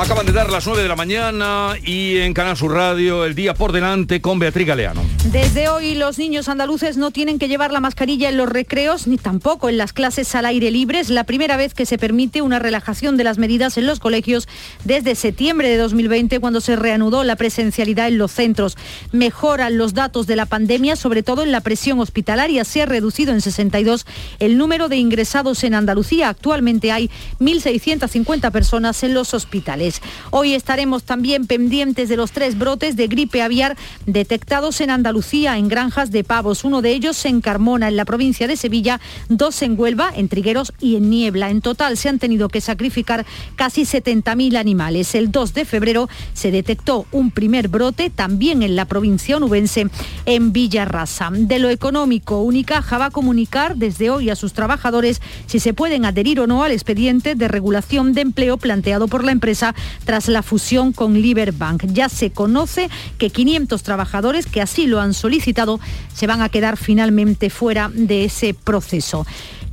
Acaban de dar las 9 de la mañana y en Canal Sur Radio el día por delante con Beatriz Galeano. Desde hoy los niños andaluces no tienen que llevar la mascarilla en los recreos ni tampoco en las clases al aire libre. Es la primera vez que se permite una relajación de las medidas en los colegios desde septiembre de 2020 cuando se reanudó la presencialidad en los centros. Mejoran los datos de la pandemia, sobre todo en la presión hospitalaria. Se ha reducido en 62 el número de ingresados en Andalucía. Actualmente hay 1.650 personas en los hospitales. Hoy estaremos también pendientes de los tres brotes de gripe aviar detectados en Andalucía, en granjas de pavos. Uno de ellos en Carmona, en la provincia de Sevilla, dos en Huelva, en Trigueros y en Niebla. En total se han tenido que sacrificar casi 70.000 animales. El 2 de febrero se detectó un primer brote también en la provincia onubense, en Villarrasa. De lo económico, Unicaja va a comunicar desde hoy a sus trabajadores si se pueden adherir o no al expediente de regulación de empleo planteado por la empresa tras la fusión con Liberbank. Ya se conoce que 500 trabajadores que así lo han solicitado se van a quedar finalmente fuera de ese proceso.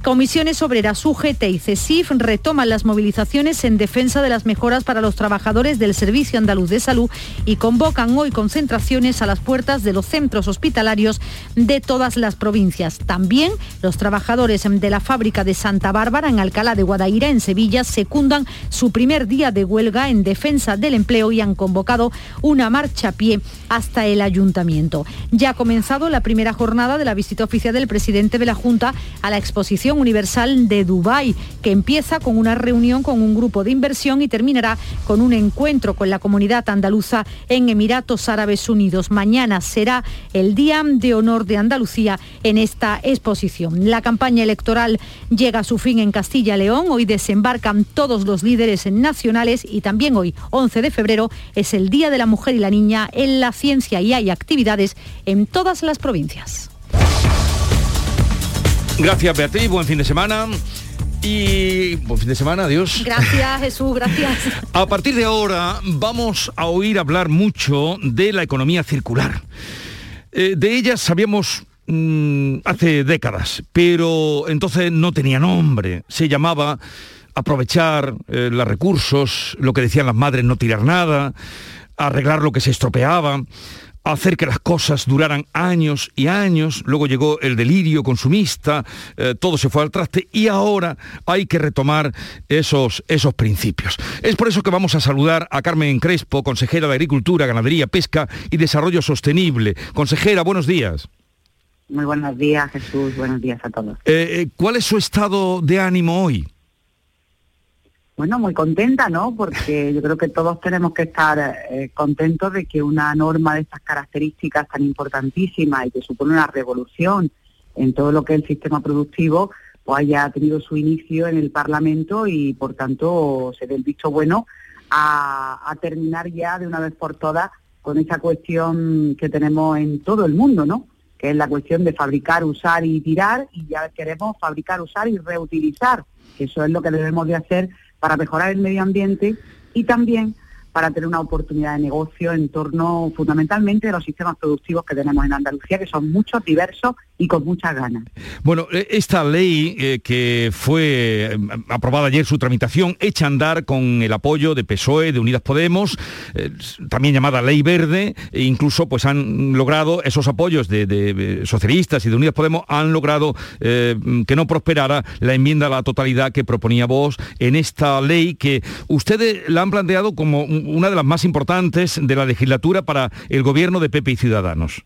Comisiones Obreras, UGT y CESIF retoman las movilizaciones en defensa de las mejoras para los trabajadores del Servicio Andaluz de Salud y convocan hoy concentraciones a las puertas de los centros hospitalarios de todas las provincias. También los trabajadores de la fábrica de Santa Bárbara en Alcalá de Guadaira, en Sevilla, secundan su primer día de huelga en defensa del empleo y han convocado una marcha a pie hasta el ayuntamiento. Ya ha comenzado la primera jornada de la visita oficial del presidente de la Junta a la exposición Universal de Dubái, que empieza con una reunión con un grupo de inversión y terminará con un encuentro con la comunidad andaluza en Emiratos Árabes Unidos. Mañana será el Día de Honor de Andalucía en esta exposición. La campaña electoral llega a su fin en Castilla-León. Hoy desembarcan todos los líderes nacionales y también hoy, 11 de febrero, es el Día de la Mujer y la Niña en la ciencia y hay actividades en todas las provincias. Gracias Beatriz, buen fin de semana. Y buen fin de semana, adiós. Gracias Jesús, gracias. A partir de ahora vamos a oír hablar mucho de la economía circular. Eh, de ella sabíamos mm, hace décadas, pero entonces no tenía nombre. Se llamaba aprovechar eh, los recursos, lo que decían las madres, no tirar nada, arreglar lo que se estropeaba hacer que las cosas duraran años y años, luego llegó el delirio consumista, eh, todo se fue al traste y ahora hay que retomar esos, esos principios. Es por eso que vamos a saludar a Carmen Crespo, consejera de Agricultura, Ganadería, Pesca y Desarrollo Sostenible. Consejera, buenos días. Muy buenos días, Jesús. Buenos días a todos. Eh, eh, ¿Cuál es su estado de ánimo hoy? Bueno, muy contenta, ¿no? Porque yo creo que todos tenemos que estar eh, contentos de que una norma de estas características tan importantísima y que supone una revolución en todo lo que es el sistema productivo, pues haya tenido su inicio en el Parlamento y por tanto se dé el visto bueno a, terminar ya de una vez por todas con esa cuestión que tenemos en todo el mundo, ¿no? Que es la cuestión de fabricar, usar y tirar y ya queremos fabricar, usar y reutilizar, eso es lo que debemos de hacer para mejorar el medio ambiente y también para tener una oportunidad de negocio en torno fundamentalmente de los sistemas productivos que tenemos en Andalucía, que son muchos, diversos y con muchas ganas. Bueno, eh, esta ley eh, que fue eh, aprobada ayer su tramitación, echa a andar con el apoyo de PSOE, de Unidas Podemos, también llamada Ley Verde, e incluso pues han logrado esos apoyos de, socialistas y de Unidas Podemos, han logrado que no prosperara la enmienda a la totalidad que proponía vos en esta ley que ustedes la han planteado como una de las más importantes de la legislatura para el gobierno de Pepe y Ciudadanos.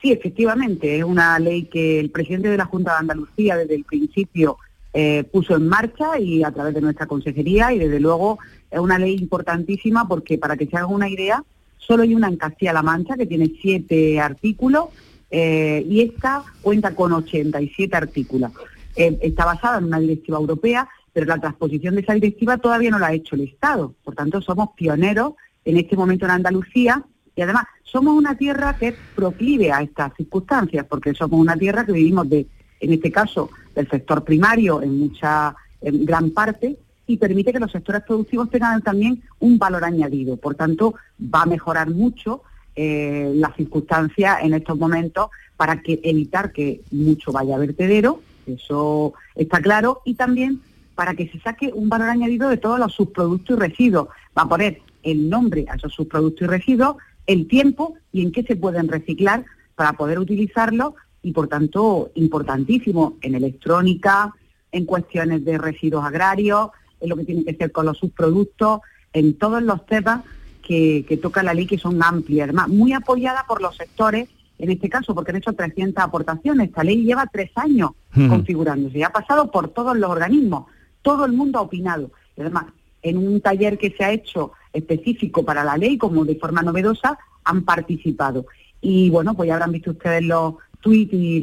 Sí, efectivamente, es una ley que el presidente de la Junta de Andalucía desde el principio eh, puso en marcha y a través de nuestra consejería y desde luego es una ley importantísima porque para que se haga una idea, solo hay una en Castilla-La Mancha que tiene siete artículos eh, y esta cuenta con 87 artículos. Eh, está basada en una directiva europea, pero la transposición de esa directiva todavía no la ha hecho el Estado. Por tanto, somos pioneros en este momento en Andalucía y además somos una tierra que es proclive a estas circunstancias, porque somos una tierra que vivimos de, en este caso, del sector primario en mucha, en gran parte, y permite que los sectores productivos tengan también un valor añadido. Por tanto, va a mejorar mucho eh, las circunstancias en estos momentos para que evitar que mucho vaya a vertedero eso está claro, y también para que se saque un valor añadido de todos los subproductos y residuos. Va a poner el nombre a esos subproductos y residuos, el tiempo y en qué se pueden reciclar para poder utilizarlo y por tanto importantísimo en electrónica, en cuestiones de residuos agrarios, en lo que tiene que ser con los subproductos, en todos los temas que, toca la ley que son amplias, además muy apoyada por los sectores, en este caso porque han hecho 300 aportaciones, esta ley lleva tres años configurándose y ha pasado por todos los organismos, todo el mundo ha opinado. Además, en un taller que se ha hecho específico para la ley, como de forma novedosa, han participado. Y bueno, pues ya habrán visto ustedes los tweets y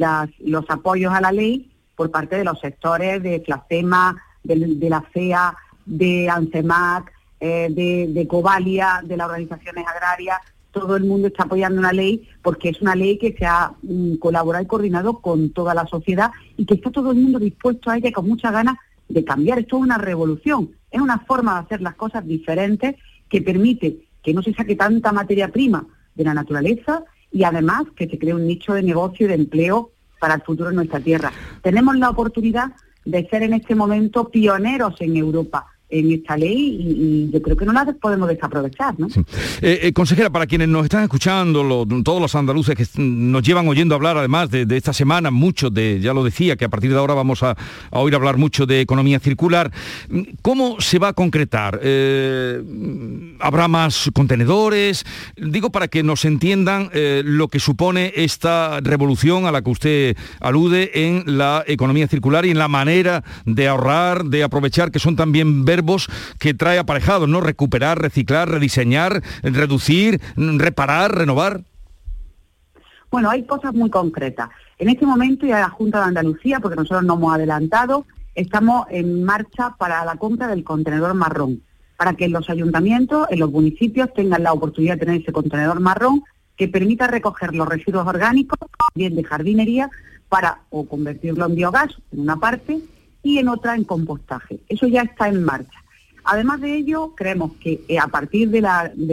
los apoyos a la ley por parte de los sectores de FLACEMA, de, la FEA, de ANCEMAC, eh, de, de Covalia, de las organizaciones agrarias, todo el mundo está apoyando una ley porque es una ley que se ha mm, colaborado y coordinado con toda la sociedad y que está todo el mundo dispuesto a ella con muchas ganas de cambiar. Esto es una revolución, es una forma de hacer las cosas diferentes que permite que no se saque tanta materia prima de la naturaleza y además que se cree un nicho de negocio y de empleo para el futuro en nuestra tierra. Tenemos la oportunidad de ser en este momento pioneros en Europa en esta ley y, yo creo que no la podemos desaprovechar. ¿no? Eh, eh, consejera, para quienes nos están escuchando, todos los andaluces que nos llevan oyendo hablar además de, esta semana, mucho de, ya lo decía, que a partir de ahora vamos a, oír hablar mucho de economía circular, ¿cómo se va a concretar? Eh, ¿Habrá más contenedores? Digo para que nos entiendan lo que supone esta revolución a la que usted alude en la economía circular y en la manera de ahorrar, de aprovechar, que son también verdes que trae aparejado, ¿no? Recuperar, reciclar, rediseñar, reducir, reparar, renovar. Bueno, hay cosas muy concretas. En este momento ya la Junta de Andalucía, porque nosotros no hemos adelantado, estamos en marcha para la compra del contenedor marrón, para que los ayuntamientos, en los municipios, tengan la oportunidad de tener ese contenedor marrón que permita recoger los residuos orgánicos, bien de jardinería, para o convertirlo en biogás en una parte y en otra en compostaje. Eso ya está en marcha. Además de ello, creemos que eh, a partir de,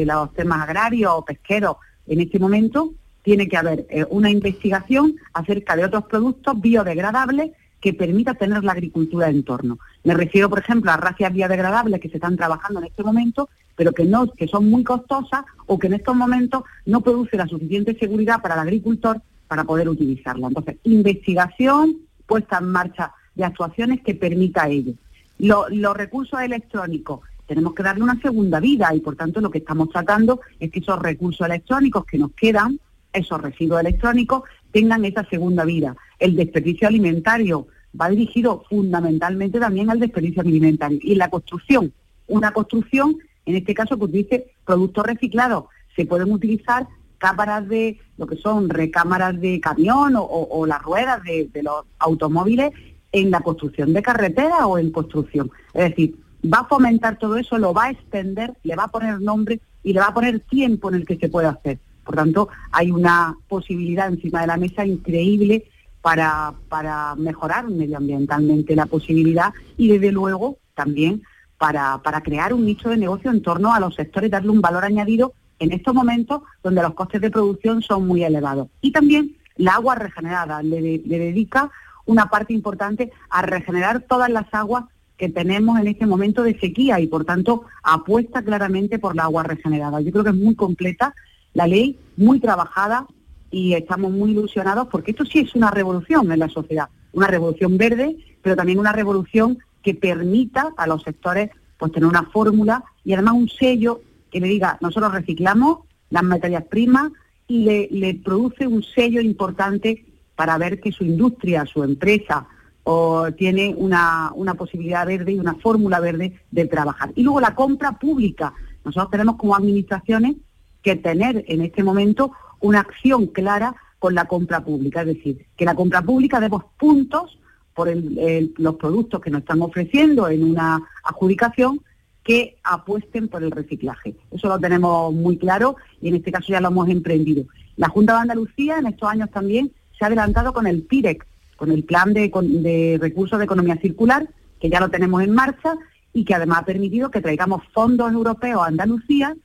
los temas agrarios o pesqueros en este momento tiene que haber eh, una investigación acerca de otros productos biodegradables que permita tener la agricultura en torno. Me refiero, por ejemplo, a racias biodegradables que se están trabajando en este momento, pero que no, que son muy costosas o que en estos momentos no produce la suficiente seguridad para el agricultor para poder utilizarla. Entonces, investigación, puesta en marcha de actuaciones que permita ello. los recursos electrónicos, tenemos que darle una segunda vida y por tanto lo que estamos tratando es que esos recursos electrónicos que nos quedan, esos residuos electrónicos, tengan esa segunda vida. El desperdicio alimentario va dirigido fundamentalmente también al desperdicio alimentario. Y la construcción, una construcción, en este caso, pues dice productos reciclados, se pueden utilizar cámaras de lo que son recámaras de camión o, las ruedas de, los automóviles en la construcción de carretera o en construcción. Es decir, va a fomentar todo eso, lo va a extender, le va a poner nombre y le va a poner tiempo en el que se pueda hacer. Por tanto, hay una posibilidad encima de la mesa increíble para, para mejorar medioambientalmente la posibilidad y desde luego también para, para crear un nicho de negocio en torno a los sectores, darle un valor añadido en estos momentos donde los costes de producción son muy elevados. Y también la agua regenerada le, le dedica una parte importante a regenerar todas las aguas que tenemos en este momento de sequía y por tanto apuesta claramente por la agua regenerada. Yo creo que es muy completa la ley, muy trabajada y estamos muy ilusionados porque esto sí es una revolución en la sociedad, una revolución verde, pero también una revolución que permita a los sectores pues tener una fórmula y además un sello que le diga, nosotros reciclamos las materias primas y le, le produce un sello importante para ver que su industria, su empresa, o tiene una, una posibilidad verde y una fórmula verde de trabajar. Y luego la compra pública. Nosotros tenemos como administraciones que tener en este momento una acción clara con la compra pública, es decir, que la compra pública demos puntos por los productos que nos están ofreciendo en una adjudicación que apuesten por el reciclaje. Eso lo tenemos muy claro y en este caso ya lo hemos emprendido. La Junta de Andalucía en estos años también se ha adelantado con el PIREC, con el Plan de, Recursos de Economía Circular, que ya lo tenemos en marcha y que además ha permitido que traigamos fondos europeos a Andalucía,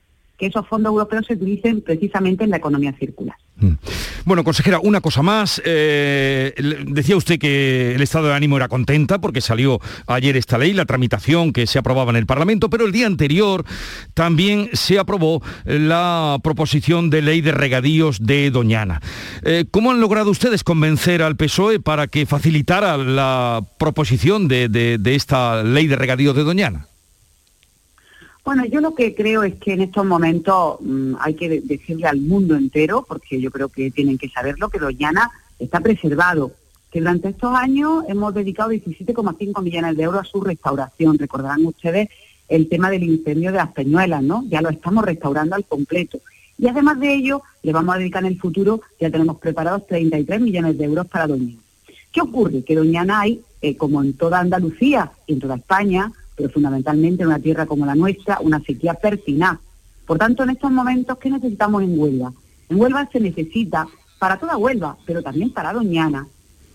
que esos fondos europeos se utilicen precisamente en la economía circular. Mm. Bueno, consejera, una cosa más. Eh, decía usted que el estado de ánimo era contenta porque salió ayer esta ley, la tramitación que se aprobaba en el Parlamento, pero el día anterior también se aprobó la proposición de ley de regadíos de Doñana. Eh, ¿Cómo han logrado ustedes convencer al PSOE para que facilitara la proposición de esta ley de regadíos de Doñana? Bueno, yo lo que creo es que en estos momentos mm, hay que decirle al mundo entero, porque yo creo que tienen que saberlo, que Doñana está preservado, que durante estos años hemos dedicado 17,5 millones de euros a su restauración. Recordarán ustedes el tema del incendio de las Peñuelas, ¿no? Ya lo estamos restaurando al completo. Y además de ello, le vamos a dedicar en el futuro, ya tenemos preparados 33 millones de euros para Doñana. ¿Qué ocurre? Que Doñana hay, eh, como en toda Andalucía y en toda España, pero fundamentalmente en una tierra como la nuestra, una sequía pertinaz. Por tanto, en estos momentos, ¿qué necesitamos en Huelva? En Huelva se necesita, para toda Huelva, pero también para Doñana,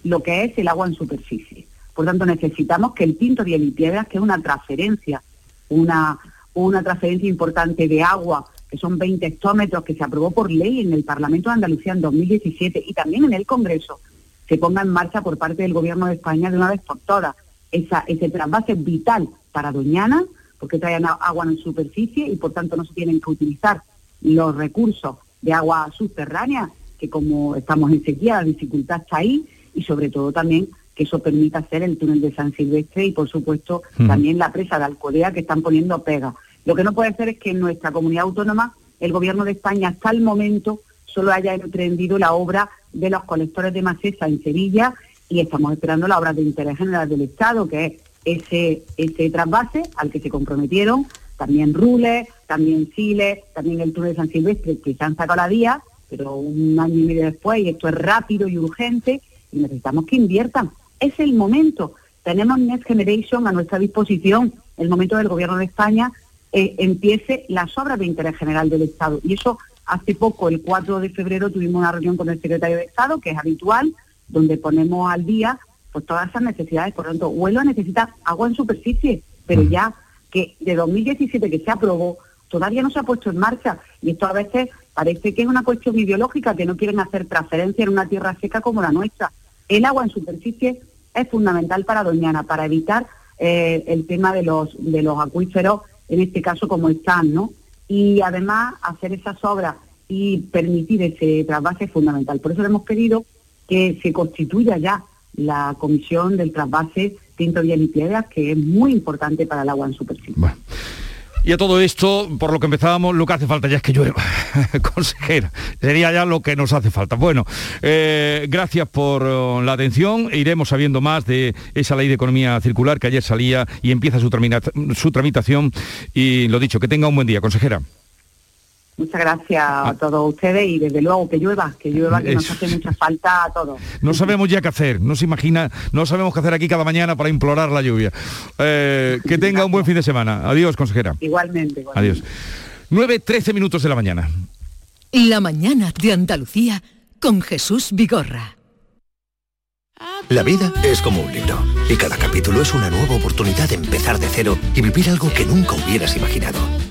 lo que es el agua en superficie. Por tanto, necesitamos que el Pinto de Piedras, que es una transferencia, una, una transferencia importante de agua, que son 20 hectómetros, que se aprobó por ley en el Parlamento de Andalucía en 2017 y también en el Congreso, se ponga en marcha por parte del Gobierno de España de una vez por todas. Esa, ese trasvase vital para Doñana, porque traen agua en superficie y por tanto no se tienen que utilizar los recursos de agua subterránea, que como estamos en sequía, la dificultad está ahí, y sobre todo también que eso permita hacer el túnel de San Silvestre y por supuesto también la presa de Alcodea que están poniendo pega. Lo que no puede ser es que en nuestra comunidad autónoma el gobierno de España hasta el momento solo haya emprendido la obra de los colectores de macesa en Sevilla y estamos esperando la obra de interés general del Estado, que es ese, ese trasvase al que se comprometieron también Rules, también Chile, también el túnel de San Silvestre, que se han sacado la vía, pero un año y medio después, y esto es rápido y urgente, y necesitamos que inviertan. Es el momento. Tenemos Next Generation a nuestra disposición, el momento del Gobierno de España eh, empiece las obras de interés general del Estado. Y eso hace poco, el 4 de febrero, tuvimos una reunión con el secretario de Estado, que es habitual, donde ponemos al día pues todas esas necesidades. Por lo tanto, Huelva necesita agua en superficie, pero mm. ya que de 2017 que se aprobó, todavía no se ha puesto en marcha. Y esto a veces parece que es una cuestión ideológica, que no quieren hacer transferencia en una tierra seca como la nuestra. El agua en superficie es fundamental para Doñana, para evitar eh, el tema de los, de los acuíferos, en este caso como están, ¿no? Y además hacer esas obras y permitir ese trasvase es fundamental. Por eso le hemos pedido que se constituya ya la comisión del trasvase Tinto y Piedras, que es muy importante para el agua en superficie. Y a todo esto, por lo que empezábamos, lo que hace falta ya es que llueva, consejera. Sería ya lo que nos hace falta. Bueno, eh, gracias por oh, la atención. Iremos sabiendo más de esa ley de economía circular que ayer salía y empieza su tramitación. Y lo dicho, que tenga un buen día, consejera. Muchas gracias a todos ustedes y desde luego que llueva, que llueva, que nos hace mucha falta a todos. No sabemos ya qué hacer, no se imagina, no sabemos qué hacer aquí cada mañana para implorar la lluvia. Eh, que tenga un buen fin de semana. Adiós, consejera. Igualmente. Adiós. 9, 13 minutos de la mañana. La mañana de Andalucía con Jesús Vigorra. La vida es como un libro y cada capítulo es una nueva oportunidad de empezar de cero y vivir algo que nunca hubieras imaginado.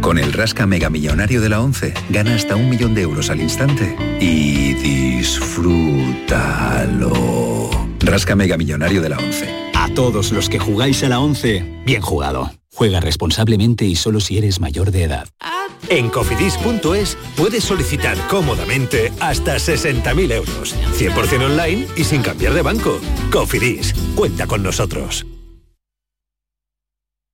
Con el Rasca Mega Millonario de la 11, gana hasta un millón de euros al instante y disfrútalo. Rasca Mega Millonario de la 11. A todos los que jugáis a la 11, bien jugado. Juega responsablemente y solo si eres mayor de edad. En cofidis.es puedes solicitar cómodamente hasta 60.000 euros. 100% online y sin cambiar de banco. Cofidis, cuenta con nosotros.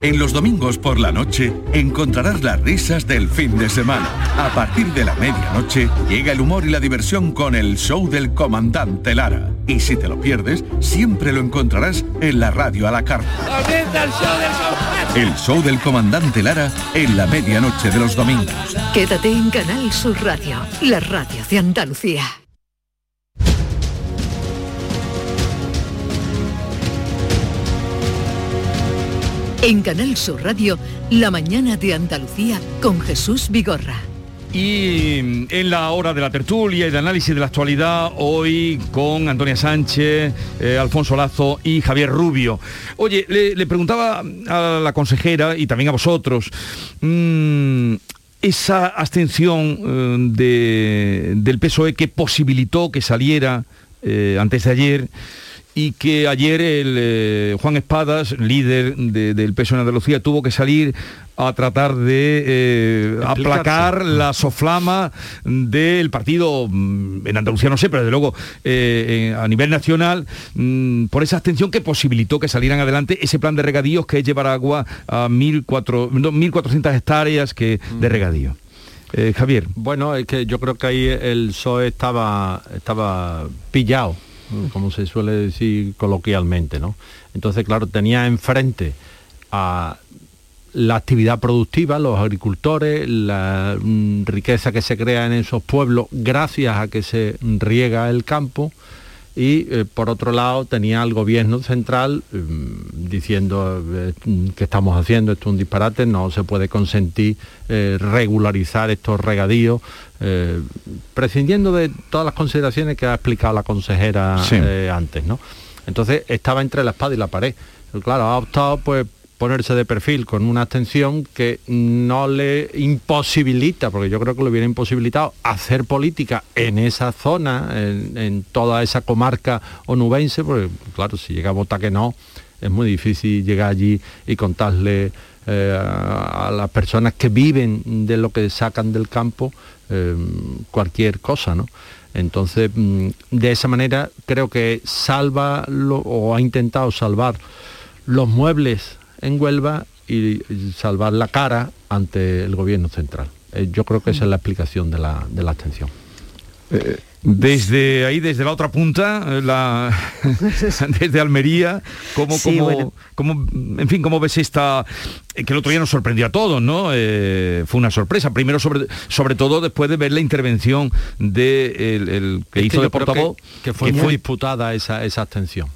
En los domingos por la noche encontrarás las risas del fin de semana. A partir de la medianoche llega el humor y la diversión con el show del comandante Lara. Y si te lo pierdes, siempre lo encontrarás en la radio a la carta. El show del comandante Lara en la medianoche de los domingos. Quédate en Canal Sur Radio, la radio de Andalucía. En Canal Sur Radio, la mañana de Andalucía con Jesús Vigorra. Y en la hora de la tertulia y de análisis de la actualidad, hoy con Antonia Sánchez, eh, Alfonso Lazo y Javier Rubio. Oye, le, preguntaba a la consejera y también a vosotros, mm, esa abstención eh, de, del PSOE que posibilitó que saliera eh, antes de ayer, y que ayer el eh, Juan Espadas, líder del peso en Andalucía, tuvo que salir a tratar de eh, aplacar la soflama del partido mm, en Andalucía, no sé, pero desde luego eh, a nivel nacional, mm, por esa abstención que posibilitó que salieran adelante ese plan de regadíos que es llevar agua a 1.400 hectáreas que, de mm. regadío. Javier. Bueno, es que yo creo que ahí el PSOE estaba, estaba pillado como se suele decir coloquialmente, ¿no? Entonces, claro, tenía enfrente a la actividad productiva, los agricultores, la mm, riqueza que se crea en esos pueblos gracias a que se riega el campo, y eh, por otro lado tenía al gobierno central mm, diciendo eh, que estamos haciendo esto es un disparate, no se puede consentir eh, regularizar estos regadíos, prescindiendo de todas las consideraciones que ha explicado la consejera antes, ¿no? Entonces estaba entre la espada y la pared. Claro, ha optado pues ponerse de perfil con una abstención que no le imposibilita, porque yo creo que le hubiera imposibilitado hacer política en esa zona, en, toda esa comarca onubense, porque claro, si llega a votar que no, es muy difícil llegar allí y contarle eh, a, las personas que viven de lo que sacan del campo eh, cualquier cosa, ¿no? Entonces, mm, de esa manera creo que salva o ha intentado salvar los muebles en Huelva y salvar la cara ante el gobierno central. Eh, yo creo que esa es la explicación de la, de la abstención. Eh, desde ahí, desde la otra punta, eh, la, desde Almería, ¿cómo, cómo, en fin, ¿cómo ves esta, que el otro día nos sorprendió a todos, ¿no? fue una sorpresa, primero sobre, sobre todo después de ver la intervención de el, que hizo de portavoz. Que, fue muy disputada esa, esa abstención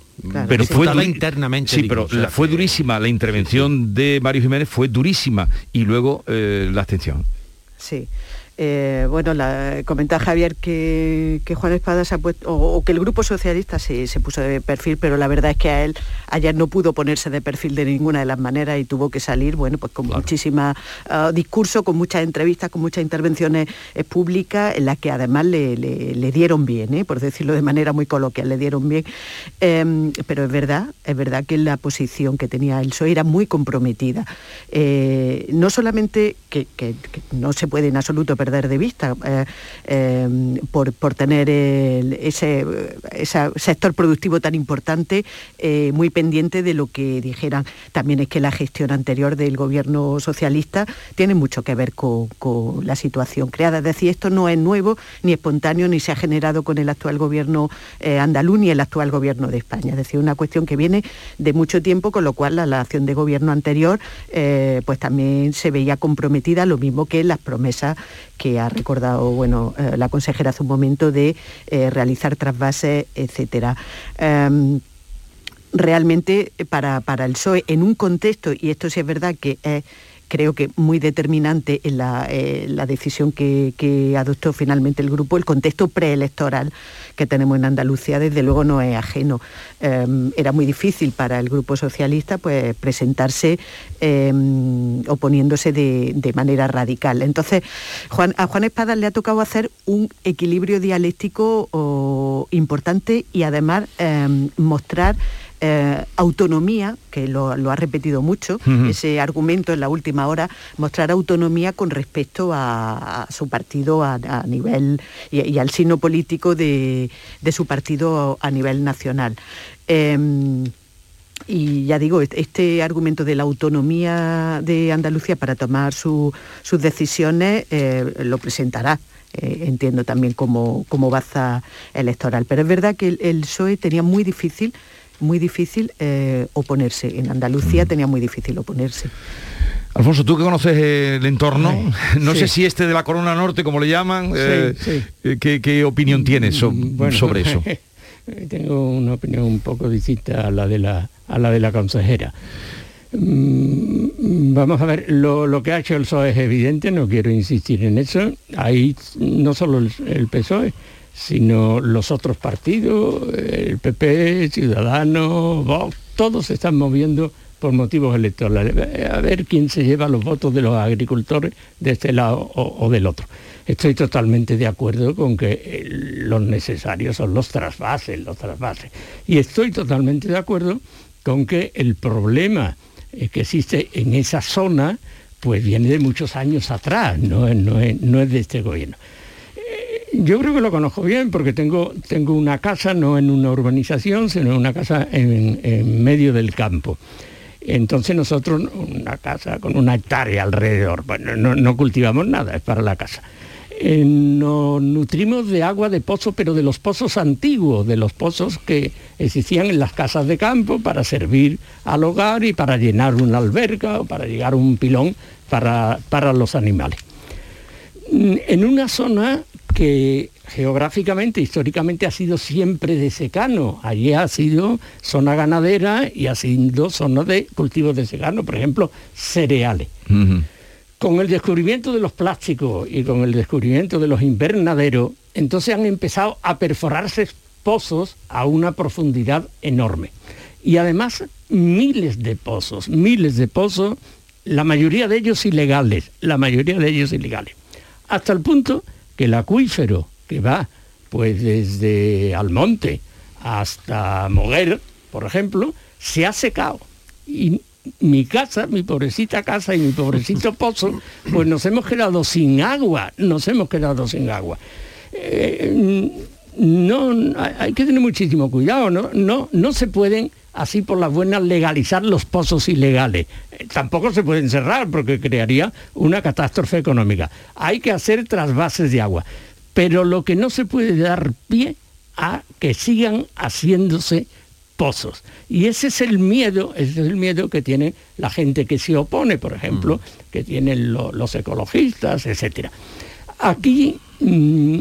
pero fue internamente. Sí, pero fue durísima. La intervención de Mario Jiménez fue durísima y luego eh, la abstención. Sí. Eh, bueno, la, comenta Javier que, Juan Espada se ha puesto, o, que el Grupo Socialista se, se, puso de perfil, pero la verdad es que a él ayer no pudo ponerse de perfil de ninguna de las maneras y tuvo que salir, bueno, pues con muchísima uh, discurso, con muchas entrevistas, con muchas intervenciones eh, públicas, en las que además le, dieron bien, ¿eh? por decirlo de manera muy coloquial, le dieron bien. Em, pero es verdad, es verdad que la posición que tenía el PSOE era muy comprometida. no solamente que, que no se puede en absoluto perder de vista eh, eh, por, tener ese, sector productivo tan importante eh, muy pendiente de lo que dijeran. También es que la gestión anterior del gobierno socialista tiene mucho que ver con, la situación creada. Es decir, esto no es nuevo, ni espontáneo, ni se ha generado con el actual gobierno andaluz ni el actual gobierno de España. Es decir, una cuestión que viene de mucho tiempo, con lo cual la, acción de gobierno anterior pues también se veía comprometida, lo mismo que las promesas que ha recordado bueno, eh, la consejera hace un momento de eh, realizar trasvases, etcétera. Em, realmente para, para, el PSOE, en un contexto, y esto sí es verdad que es creo que muy determinante en la, eh, decisión que, adoptó finalmente el grupo, el contexto preelectoral que tenemos en Andalucía, desde luego no es ajeno. Em, era muy difícil para el grupo socialista pues, presentarse em, oponiéndose de, manera radical. Entonces, Juan, a Juan Espada le ha tocado hacer un equilibrio dialéctico importante y además em, mostrar eh, autonomía, que lo, ha repetido mucho, ese argumento en la última hora, mostrar autonomía con respecto a, su partido a, nivel y, al sino político de, su partido a nivel nacional. Em, y ya digo, este argumento de la autonomía de Andalucía para tomar sus decisiones eh, lo presentará. Eh, entiendo también como, como baza electoral. Pero es verdad que el, el PSOE tenía muy difícil muy difícil eh, oponerse. En Andalucía mm. tenía muy difícil oponerse. Alfonso, tú que conoces el entorno, no sé si este de la Corona Norte, como le llaman, eh, eh, ¿qué, opinión tienes mm, sobre eso? Tengo una opinión un poco distinta a la de la, a la, de la consejera. Mm, vamos a ver, lo, que ha hecho el PSOE es evidente, no quiero insistir en eso. Ahí no solo el, el PSOE, sino los otros partidos, el PP, Ciudadanos, Vox, todos se están moviendo por motivos electorales. A ver quién se lleva los votos de los agricultores de este lado o, del otro. Estoy totalmente de acuerdo con que eh, los necesarios son los trasvases, los trasvases. Y estoy totalmente de acuerdo con que el problema eh, que existe en esa zona pues viene de muchos años atrás, no, no es de este gobierno. Yo creo que lo conozco bien porque tengo, tengo una casa no en una urbanización, sino en una casa en, medio del campo. Entonces nosotros, una casa con una hectárea alrededor, bueno, no, cultivamos nada, es para la casa. Eh, nos nutrimos de agua de pozo, pero de los pozos antiguos, de los pozos que existían en las casas de campo para servir al hogar y para llenar una alberca o para llegar un pilón para, para los animales. Mm, en una zona que geográficamente, históricamente ha sido siempre de secano. Allí ha sido zona ganadera y ha sido zona de cultivos de secano, por ejemplo, cereales. Con el descubrimiento de los plásticos y con el descubrimiento de los invernaderos, entonces han empezado a perforarse pozos a una profundidad enorme. Y además miles de pozos, miles de pozos, la mayoría de ellos ilegales, la mayoría de ellos ilegales. Hasta el punto que el acuífero que va pues desde Almonte hasta Moguer, por ejemplo, se ha secado. Y mi casa, mi pobrecita casa y mi pobrecito pozo, pues nos hemos quedado sin agua, nos hemos quedado sin agua. Eh, no, hay que tener muchísimo cuidado, ¿no? No, no se pueden así por las buenas legalizar los pozos ilegales. Eh, tampoco se pueden cerrar porque crearía una catástrofe económica. Hay que hacer trasvases de agua. Pero lo que no se puede dar pie a que sigan haciéndose pozos. Y ese es el miedo, ese es el miedo que tiene la gente que se opone, por ejemplo, mm. que tienen los ecologistas, etc. Aquí mm,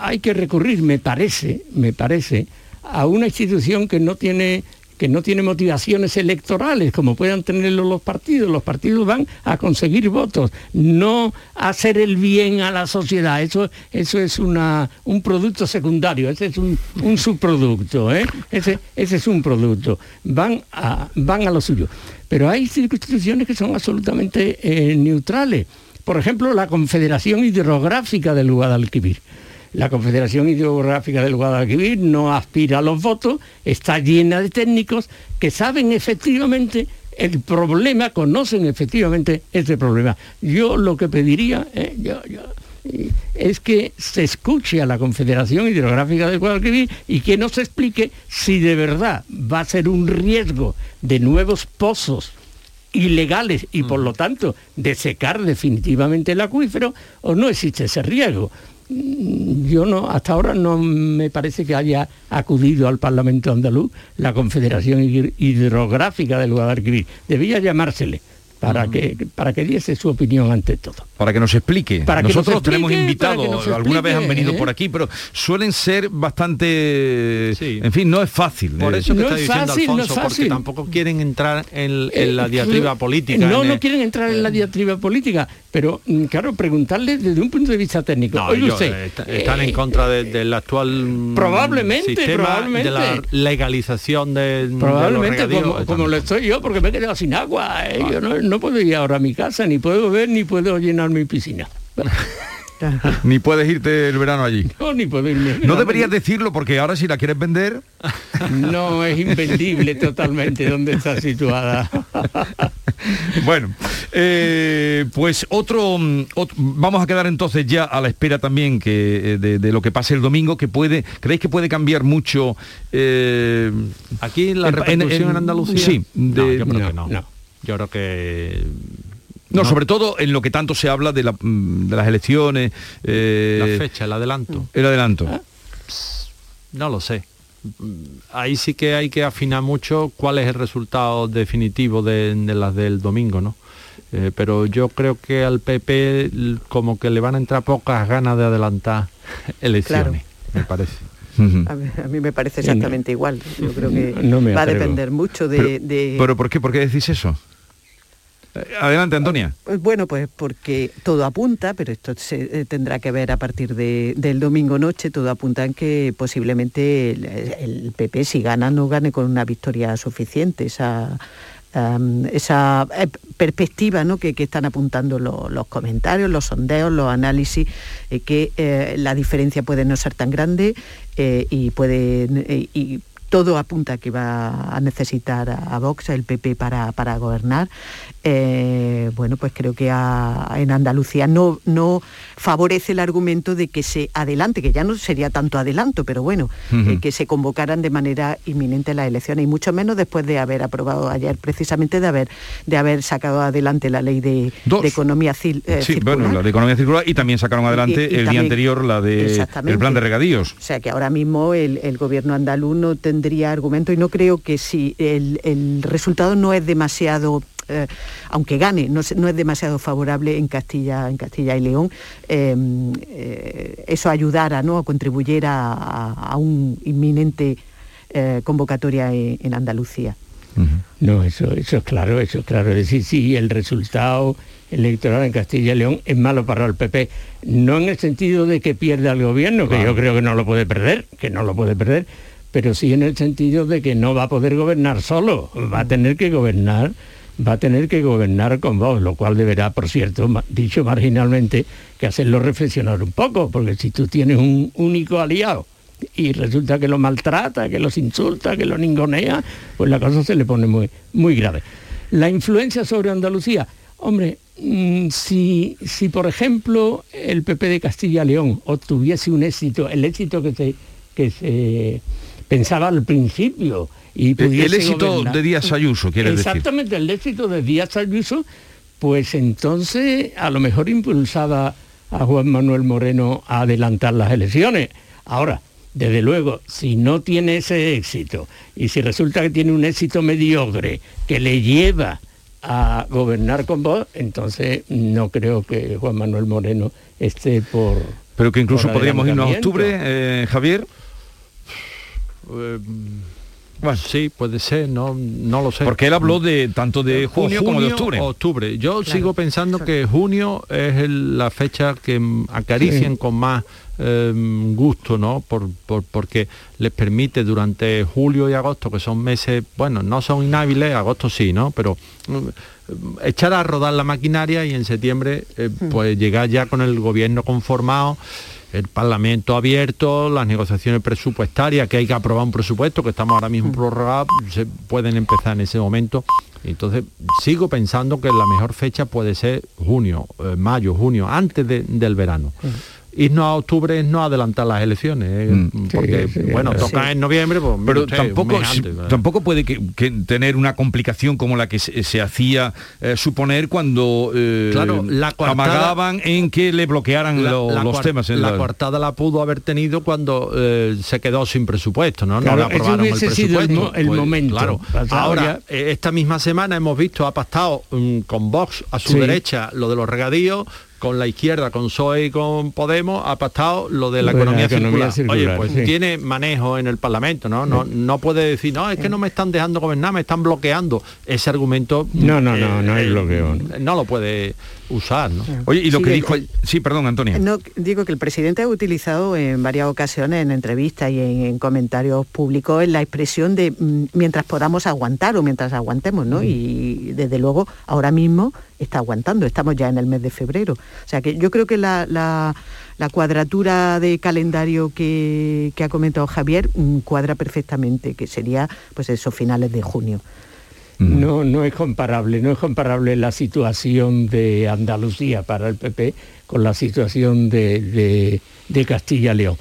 hay que recurrir, me parece, me parece, a una institución que no tiene que no tiene motivaciones electorales como puedan tenerlo los partidos. Los partidos van a conseguir votos, no hacer el bien a la sociedad. Eso, eso es una, un producto secundario, ese es un, un subproducto, ¿eh? ese, ese es un producto. Van a, van a lo suyo. Pero hay circunscripciones que son absolutamente eh, neutrales. Por ejemplo, la Confederación Hidrográfica del Guadalquivir. La Confederación Hidrográfica del Guadalquivir no aspira a los votos, está llena de técnicos que saben efectivamente el problema, conocen efectivamente ese problema. Yo lo que pediría eh, yo, yo, es que se escuche a la Confederación Hidrográfica del Guadalquivir y que nos explique si de verdad va a ser un riesgo de nuevos pozos ilegales y por lo tanto de secar definitivamente el acuífero o no existe ese riesgo. Mm, Yo no, hasta ahora no me parece que haya acudido al Parlamento andaluz la Confederación Hid- Hidrográfica del Guadalquivir. Debía llamársele para, que, para que diese su opinión ante todo. Para que nos explique. Para que Nosotros nos explique, tenemos invitados, nos alguna vez han explique, venido ¿eh? por aquí, pero suelen ser bastante... En fin, no es fácil. Por eh. eso que está diciendo Alfonso, porque tampoco quieren entrar en, en la Eh, diatriba eh, política. No, en no quieren entrar en la diatriba política, pero mm, claro, preguntarle desde un punto de vista técnico. No, usted, eh, est- están en eh, contra de- del actual mm, Probablemente, sistema probablemente. de la legalización de, de Probablemente los como, como lo estoy yo, porque me he quedado sin agua. eh, Yo no, no puedo ir ahora a mi casa, ni puedo beber, ni puedo llenar mi piscina. Ni puedes irte el verano allí. No, ni puedo irme. No deberías decirlo porque ahora si la quieres vender... No, es invendible totalmente dónde está situada. Bueno, eh, pues otro, mm, vamos a quedar entonces ya a la espera también que eh, de, de lo que pase el domingo, que puede, ¿creéis que puede cambiar mucho eh, Aquí la repercusión en, Andalucía. Sí, No, yo creo que no. Yo creo que No, sobre todo en lo que tanto se habla de, la- mm, de las elecciones. eh, la fecha, el adelanto. El adelanto. No lo sé. Ahí sí que hay que afinar mucho cuál es el resultado definitivo de, de las del domingo, ¿no? Eh, pero yo creo que al PP como que le van a entrar pocas ganas de adelantar elecciones, me parece. A mí, a mí me parece exactamente igual. Yo creo que No va a depender mucho de... Pero, de- pero ¿por qué? ¿Por qué decís eso? Eh, Adelante, Antonia. Pues bueno, pues porque todo apunta, pero esto se eh, tendrá que ver a partir de- del domingo noche, todo apunta en que posiblemente el, PP si gana no gane con una victoria suficiente. Esa, am, esa eh, perspectiva ¿no? que, que están apuntando lo- los comentarios, los sondeos, los análisis, eh, que eh, la diferencia puede no ser tan grande eh, y puede eh, y todo apunta a que va a necesitar a, Vox, el PP, para, para gobernar. Eh, bueno, pues creo que a- en Andalucía no, no favorece el argumento de que se adelante, que ya no sería tanto adelanto, pero bueno, eh, que se convocaran de manera inminente las elecciones, y mucho menos después de haber aprobado ayer, precisamente de haber, de haber sacado adelante la ley de, de economía cil- eh, Sí, circular. bueno, la de economía circular y también sacaron adelante Y- y el día anterior la de el plan de regadíos. O sea que ahora mismo el, el gobierno andaluz no tendría argumento y no creo que si el, el resultado no es demasiado eh, aunque gane, no, se- no es demasiado favorable en Castilla, en Castilla y León, eh, eh, eso ayudara, ¿no? o contribuyera a, a un inminente eh, convocatoria en, en Andalucía. No, eso, eso es claro, eso es claro. Es decir, sí, el resultado electoral en Castilla y León es malo para el PP. No en el sentido de que pierda el gobierno, que Claro. yo creo que no lo puede perder, que no lo puede perder, pero sí en el sentido de que no va a poder gobernar solo, va a tener que gobernar, va a tener que gobernar con vos, lo cual deberá, por cierto, dicho marginalmente, que hacerlo reflexionar un poco, porque si tú tienes un único aliado y resulta que lo maltrata, que los insulta, que lo ningonea, pues la cosa se le pone muy, muy grave. La influencia sobre Andalucía, hombre, mm, si, si por ejemplo el PP de Castilla y León obtuviese un éxito, el éxito que se, que se pensaba al principio, y El- pudiese el éxito gobernar- de Díaz Ayuso, quieres decir. Exactamente, el éxito de Díaz Ayuso, pues entonces a lo mejor impulsaba a Juan Manuel Moreno a adelantar las elecciones. Ahora, desde luego, si no tiene ese éxito y si resulta que tiene un éxito mediocre que le lleva a gobernar con vos, entonces no creo que Juan Manuel Moreno esté por... Pero que incluso podríamos irnos a octubre, eh, Javier. Eh, Bueno, sí, puede ser, no, no lo sé. Porque él habló de tanto de junio, como de octubre. Yo sigo pensando que junio es el- la fecha que acarician Sí. con más eh, gusto, ¿no? Por, por- porque les permite durante julio y agosto, que son meses, bueno, no son inhábiles, agosto sí, ¿no? Pero mm, echar a rodar la maquinaria y en septiembre eh, pues llegar ya con el gobierno conformado el Parlamento abierto, las negociaciones presupuestarias, que hay que aprobar un presupuesto, que estamos ahora mismo prorrogados, se pueden empezar en ese momento. Entonces, sigo pensando que la mejor fecha puede ser junio, eh, mayo, junio, antes de- del verano. Irnos a octubre es no adelantar las elecciones, eh, porque, sí, bueno, sí. toca en noviembre, pues pero usted, tampoco tampoco puede que, que tener una complicación como la que se, se hacía eh, suponer cuando eh, Claro, la coartada- amagaban en que le bloquearan La- lo- la los temas en la, la- coartada la pudo haber tenido cuando eh, se quedó sin presupuesto, ¿no? Claro, no le aprobaron el el presupuesto. mo- el momento. Claro. Ahora, esta misma semana hemos visto, ha pactado mm, con Vox a su derecha lo de los regadíos, con la izquierda, con PSOE y con Podemos, ha pactado lo de la economía, circular. circular, Oye, pues sí. tiene manejo en el Parlamento, ¿no? No, no puede decir, no, es que no me están dejando gobernar, me están bloqueando. Ese argumento... No, no, no, no hay eh, bloqueo, No lo puede usar, ¿no? Oye, y lo Sí, que el- dijo... Sí, perdón, Antonia. No, digo que el presidente ha utilizado en varias ocasiones en entrevistas y en, en comentarios públicos la expresión de mm, mientras podamos aguantar o mientras aguantemos, ¿no? Y desde luego ahora mismo está aguantando, estamos ya en el mes de febrero. O sea que yo creo que la, la- la cuadratura de calendario que, que ha comentado Javier mm, cuadra perfectamente, que sería pues esos finales de junio. No, no es comparable, no es comparable la situación de Andalucía para el PP con la situación de, de- de Castilla y León.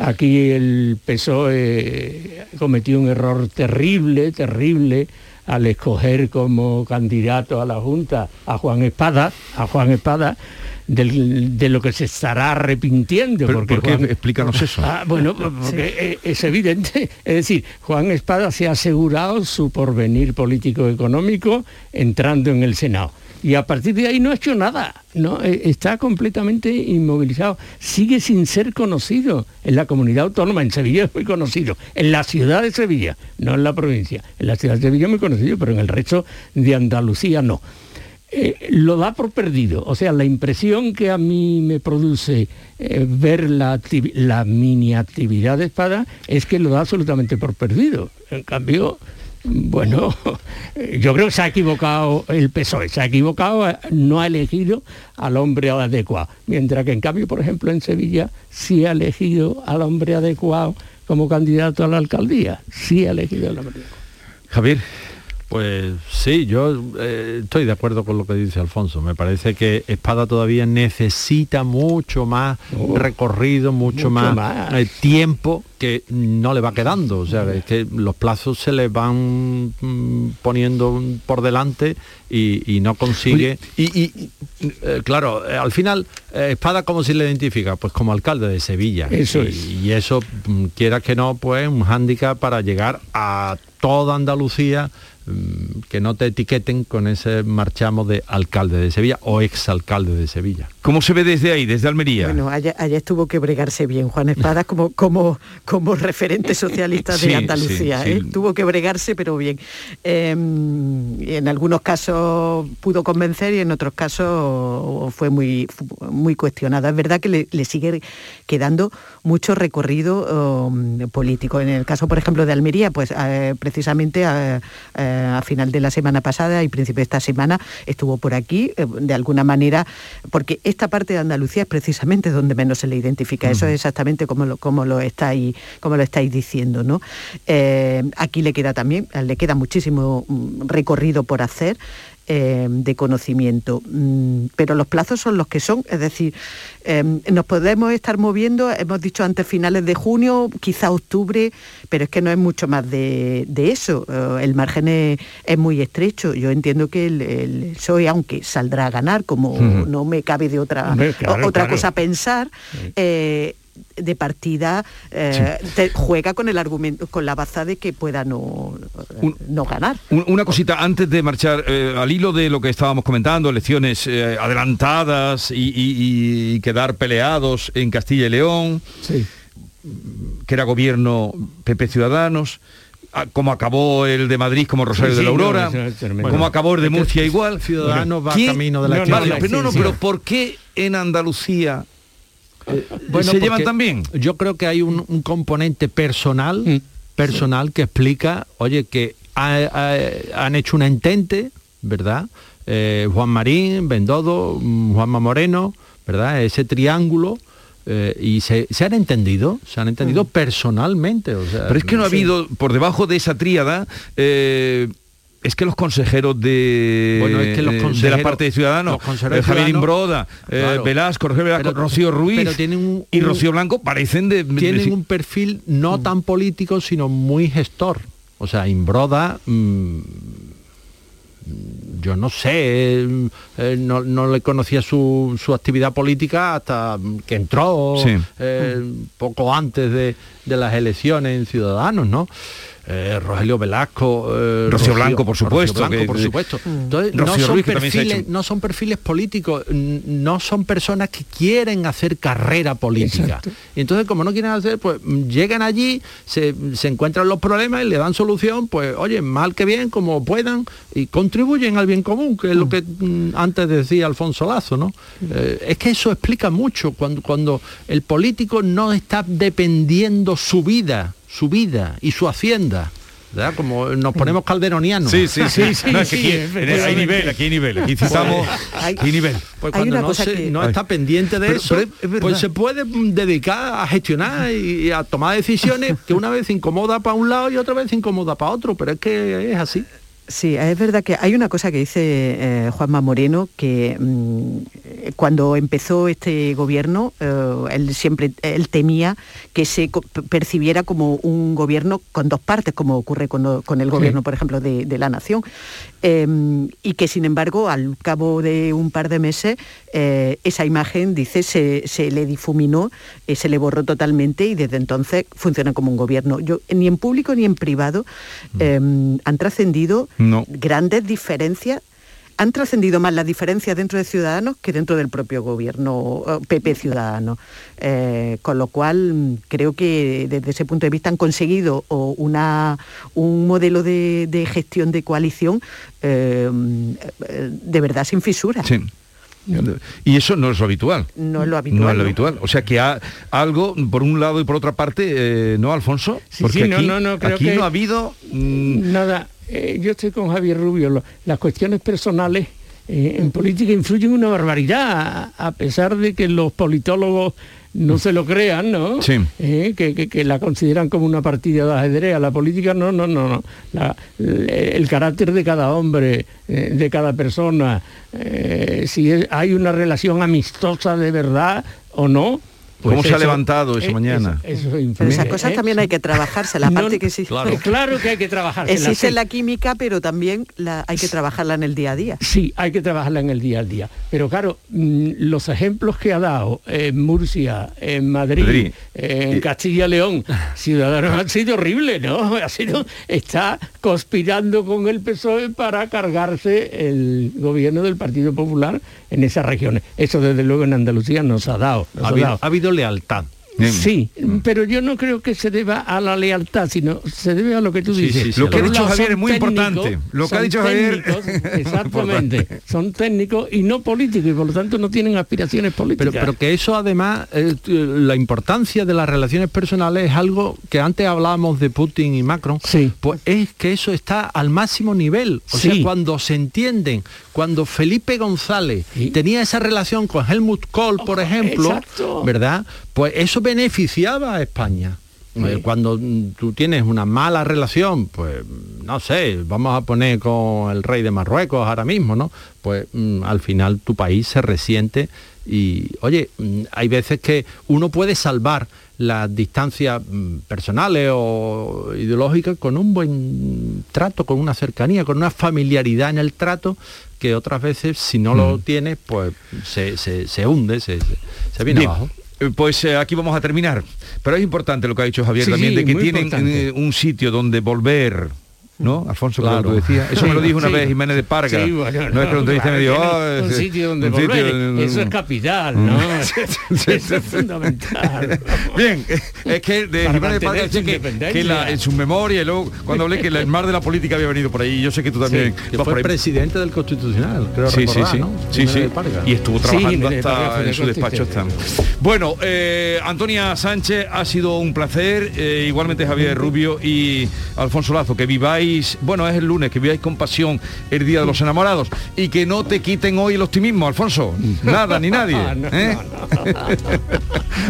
Aquí el PSOE cometió un error terrible, terrible, al escoger como candidato a la Junta a Juan Espada, a Juan Espada, del- de lo que se estará arrepintiendo. Pero, porque ¿por qué? Juan- Explícanos eso. Ah, bueno, porque eh, es evidente. Es decir, Juan Espada se ha asegurado su porvenir político-económico entrando en el Senado. Y a partir de ahí no ha hecho nada. No, Eh, está completamente inmovilizado. Sigue sin ser conocido. En la comunidad autónoma, en Sevilla es muy conocido. En la ciudad de Sevilla, no en la provincia. En la ciudad de Sevilla es muy conocido, pero en el resto de Andalucía no. Eh, lo da por perdido. O sea, la impresión que a mí me produce eh, ver la, la mini actividad de espada es que lo da absolutamente por perdido. En cambio, bueno, yo creo que se ha equivocado el PSOE, se ha equivocado, eh, no ha elegido al hombre adecuado. Mientras que en cambio, por ejemplo, en Sevilla sí ha elegido al hombre adecuado como candidato a la alcaldía. Sí ha elegido al hombre adecuado. Javier. Pues sí, yo eh, estoy de acuerdo con lo que dice Alfonso. Me parece que Espada todavía necesita mucho más recorrido, mucho, mucho más, más. eh, tiempo que no le va quedando. O sea, es que los plazos se le van mm, poniendo por delante y, y no consigue. y, eh, claro, al final, Espada, ¿cómo se le identifica? Pues como alcalde de Sevilla. Eso y, es. y eso, mm, quiera que no, pues un hándicap para llegar a toda Andalucía que no te etiqueten con ese marchamo de alcalde de Sevilla o exalcalde de Sevilla. ¿Cómo se ve desde ahí, desde Almería? Bueno, allá, allá tuvo que bregarse bien Juan Espada como, como, como referente socialista Sí, de Andalucía. sí, sí. ¿eh? Tuvo que bregarse, pero bien. Eh, y en algunos casos pudo convencer y en otros casos fue muy, muy cuestionada. Es verdad que le, le sigue quedando mucho recorrido um, político. En el caso, por ejemplo, de Almería, pues eh, precisamente a, eh, a final de la semana pasada y principio de esta semana estuvo por aquí, eh, de alguna manera, porque esta parte de Andalucía es precisamente donde menos se le identifica. Eso es exactamente como lo, como lo estáis, como lo estáis diciendo, ¿no? Eh, aquí le queda también, le queda muchísimo mm, recorrido por hacer. Eh, de conocimiento, Mm, pero los plazos son los que son, es decir, eh, nos podemos estar moviendo, hemos dicho antes finales de junio, quizá octubre, pero es que no es mucho más de, de eso, Eh, el margen es, es muy estrecho, yo entiendo que el, el PSOE, aunque saldrá a ganar, como no me cabe de otra, Hombre, claro, otra claro. cosa pensar, eh, de partida eh, te- juega con el argumento, con la baza de que pueda no, no ganar. Un- Una cosita antes de marchar, eh, al hilo de lo que estábamos comentando, elecciones eh, adelantadas y, y- y quedar peleados en Castilla y León, que era gobierno PP Ciudadanos. a- como acabó el de Madrid como Rosario Sí, de la sí, no, Aurora, como acabó el de Murcia igual. Ciudadanos va ¿Quién- camino de la pero no, no, Sí, sí. pero ¿por qué en Andalucía eh, Bueno, se llevan bien? Yo creo que hay un, un componente personal, Mm. personal que explica, oye, que ha- ha- han hecho un entente, ¿verdad? Eh, Juan Marín, Bendodo, mm, Juanma Moreno, ¿verdad? Ese triángulo. eh, y se, se han entendido, se han entendido personalmente. O sea, Pero es que no ha habido, por debajo de esa tríada, eh, es que los consejeros de, Bueno, es que los eh, de consejeros- la parte de Ciudadanos, consejeros eh, Javier Imbroda, eh, claro. Velasco, Rogelio Velasco, Pero- Rocío Ruiz pero tienen un- y Rocío Blanco parecen de... tienen de- un perfil no tan político, sino muy gestor. O sea, Imbroda, mm, yo no sé, eh, no, no le conocía su, su actividad política hasta que entró Sí. poco antes de, de las elecciones en Ciudadanos, ¿no? Eh, Rogelio Velasco, eh, Rocío Blanco, por supuesto, Blanco, que- por supuesto. Entonces, no son, Ruiz, que perfiles, no son perfiles políticos, no son personas que quieren hacer carrera política. Exacto. Y entonces, como no quieren hacer, pues mm, llegan allí, se, se encuentran los problemas y le dan solución, pues oye, mal que bien, como puedan, y contribuyen al bien común, que es lo que mm, antes decía Alfonso Lazo, ¿no? Eh, es que eso explica mucho cuando, cuando el político no está dependiendo su vida, su vida y su hacienda. ¿verdad? Como nos ponemos calderonianos. Sí, sí, sí. Sí, No, es que sí, aquí- hay nivel, aquí hay nivel. Aquí citamos... hay- Aquí hay nivel. Pues Hay cuando una no, cosa se- que- no está pendiente de Pero- eso, pero es- pues se puede dedicar a gestionar y, y a tomar decisiones que una vez incomoda para un lado y otra vez incomoda para otro, pero es que es así. Sí, es verdad que hay una cosa que dice eh, Juanma Moreno, que mm, cuando empezó este gobierno, eh, él siempre él temía que se co- percibiera como un gobierno con dos partes, como ocurre con, con el gobierno, por ejemplo, de, de la nación. Eh, y que sin embargo, al cabo de un par de meses, eh, esa imagen, dice, se, se le difuminó, eh, se le borró totalmente y desde entonces funciona como un gobierno. Yo, ni en público ni en privado eh, han trascendido No. grandes diferencias. Han trascendido más las diferencias dentro de Ciudadanos que dentro del propio gobierno eh, PP Ciudadano. Eh, con lo cual, mm, creo que desde ese punto de vista han conseguido o, una, un modelo de, de gestión de coalición eh, eh, de verdad sin fisuras. Sí. Y eso no es lo habitual. No es lo habitual. No es lo ¿no? habitual. O sea que ha, algo por un lado y por otra parte, eh, ¿no, Alfonso? Sí, sí, no, aquí, no, no, creo aquí que- no ha habido... mm, Nada, eh, yo estoy con Javier Rubio. lo- las cuestiones personales eh, en política influyen una barbaridad, a, pesar de que los politólogos no se lo crean, ¿no? Sí. Eh, que, que- que la consideran como una partida de ajedrez. La política no, no, no, no. La- el carácter de cada hombre, eh, de cada persona, eh, si es- hay una relación amistosa de verdad o no. Pues ¿Cómo se ha levantado eso eh, mañana? Eso, eso Pero esas cosas ¿eh? también hay que trabajarse, la No, parte que sí. claro. claro que hay que trabajar. Existe la química, pero también la, hay que trabajarla en el día a día. Sí, hay que trabajarla en el día a día. Pero claro, mm, los ejemplos que ha dado en Murcia, en Madrid, Madrid. en Castilla y León, Ciudadanos han sido horribles, ¿no? Ha sido, está conspirando con el PSOE para cargarse el gobierno del Partido Popular en esas regiones. Eso desde luego en Andalucía nos ha dado. nos Ha ha habido, dado. ha habido lealtad. Sí, pero yo no creo que se deba a la lealtad, sino se debe a lo que tú dices. sí, sí, Lo que ha dicho Javier es muy técnicos, importante. Lo que ha dicho Javier- Exactamente. son técnicos y no políticos y por lo tanto no tienen aspiraciones políticas. Pero, pero que eso además, eh, t- la importancia de las relaciones personales es algo que antes hablábamos de Putin y Macron, Sí. pues es que eso está al máximo nivel. O sea, cuando se entienden, cuando Felipe González tenía esa relación con Helmut Kohl, por ejemplo, exacto. ¿verdad? Pues eso beneficiaba a España. Eh, Cuando mm, tú tienes una mala relación, pues no sé, vamos a poner con el rey de Marruecos ahora mismo, ¿no? Pues mm, al final tu país se resiente y, oye, mm, hay veces que uno puede salvar las distancias personales o ideológicas con un buen trato, con una cercanía, con una familiaridad en el trato que otras veces si no lo tienes, pues se, se- se hunde, se, se- se viene Bien, abajo. Pues eh, aquí vamos a terminar. Pero es importante lo que ha dicho Javier Sí, también, de que tienen eh, un sitio donde volver ¿no? Alfonso, claro. Claro. tú decías. Eso me lo dijo una sí. vez Jiménez de Parga. Sí, bueno, no, es que lo me dijo, claro, "Ah, un sitio donde un volver. sitio- Eso es capital, ¿no? Eso es fundamental. Bien, es que de Para Jiménez de Parga decía que, que la- en su memoria y luego cuando hablé que el mar de la política había venido por ahí, yo sé que tú también que fue presidente del Constitucional, creo Sí, sí, recordar, sí, ¿no? sí, sí. Y estuvo trabajando hasta en su despacho. Constitucional. Bueno, eh, Antonia Sánchez, ha sido un placer, eh, igualmente Javier Rubio y Alfonso Lazo, que viváis, bueno, es el lunes, que viváis con pasión el Día de los Enamorados y que no te quiten hoy el optimismo, Alfonso. Nada, ni nadie. ¿eh?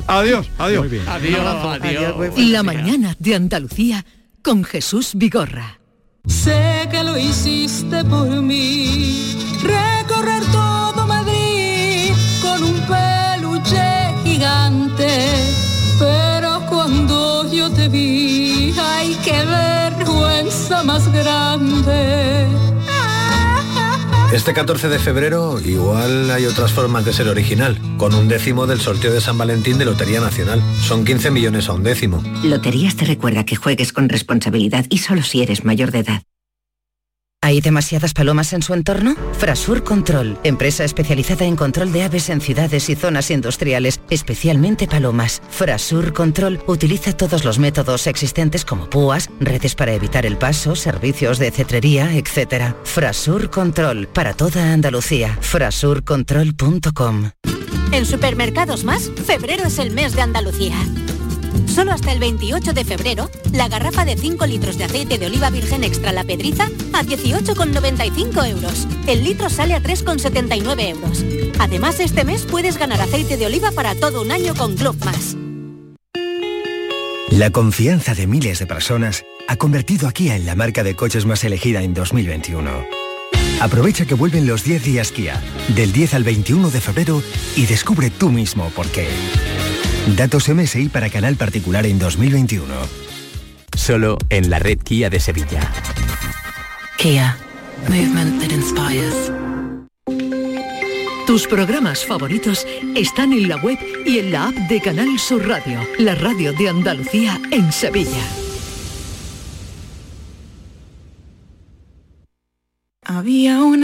adiós, adiós. Adiós, adiós. La mañana de Andalucía con Jesús Vigorra. Sé que lo hiciste por mí, recorrer todo Madrid con un peluche gigante. Pero cuando yo te vi, ay, qué más grande. Este 14 de febrero igual hay otras formas de ser original, con un décimo del sorteo de San Valentín de Lotería Nacional. Son 15 millones a un décimo. Loterías te recuerda que juegues con responsabilidad y solo si eres mayor de edad. ¿Hay demasiadas palomas en su entorno? Frasur Control, empresa especializada en control de aves en ciudades y zonas industriales, especialmente palomas. Frasur Control utiliza todos los métodos existentes como púas, redes para evitar el paso, servicios de cetrería, etc. Frasur Control, para toda Andalucía. Frasurcontrol.com En Supermercados Más, febrero es el mes de Andalucía. Solo hasta el 28 de febrero, la garrafa de 5 litros de aceite de oliva virgen extra La Pedriza a 18,95 euros. El litro sale a 3,79 euros. Además, este mes puedes ganar aceite de oliva para todo un año con Club Más. La confianza de miles de personas ha convertido a Kia en la marca de coches más elegida en 2021. Aprovecha que vuelven los 10 días Kia, del 10 al 21 de febrero, y descubre tú mismo por qué. Datos MSI para canal particular en 2021. Solo en la red Kia de Sevilla. Kia. Movement that inspires. Tus programas favoritos están en la web y en la app de Canal Sur Radio, la radio de Andalucía en Sevilla. Había una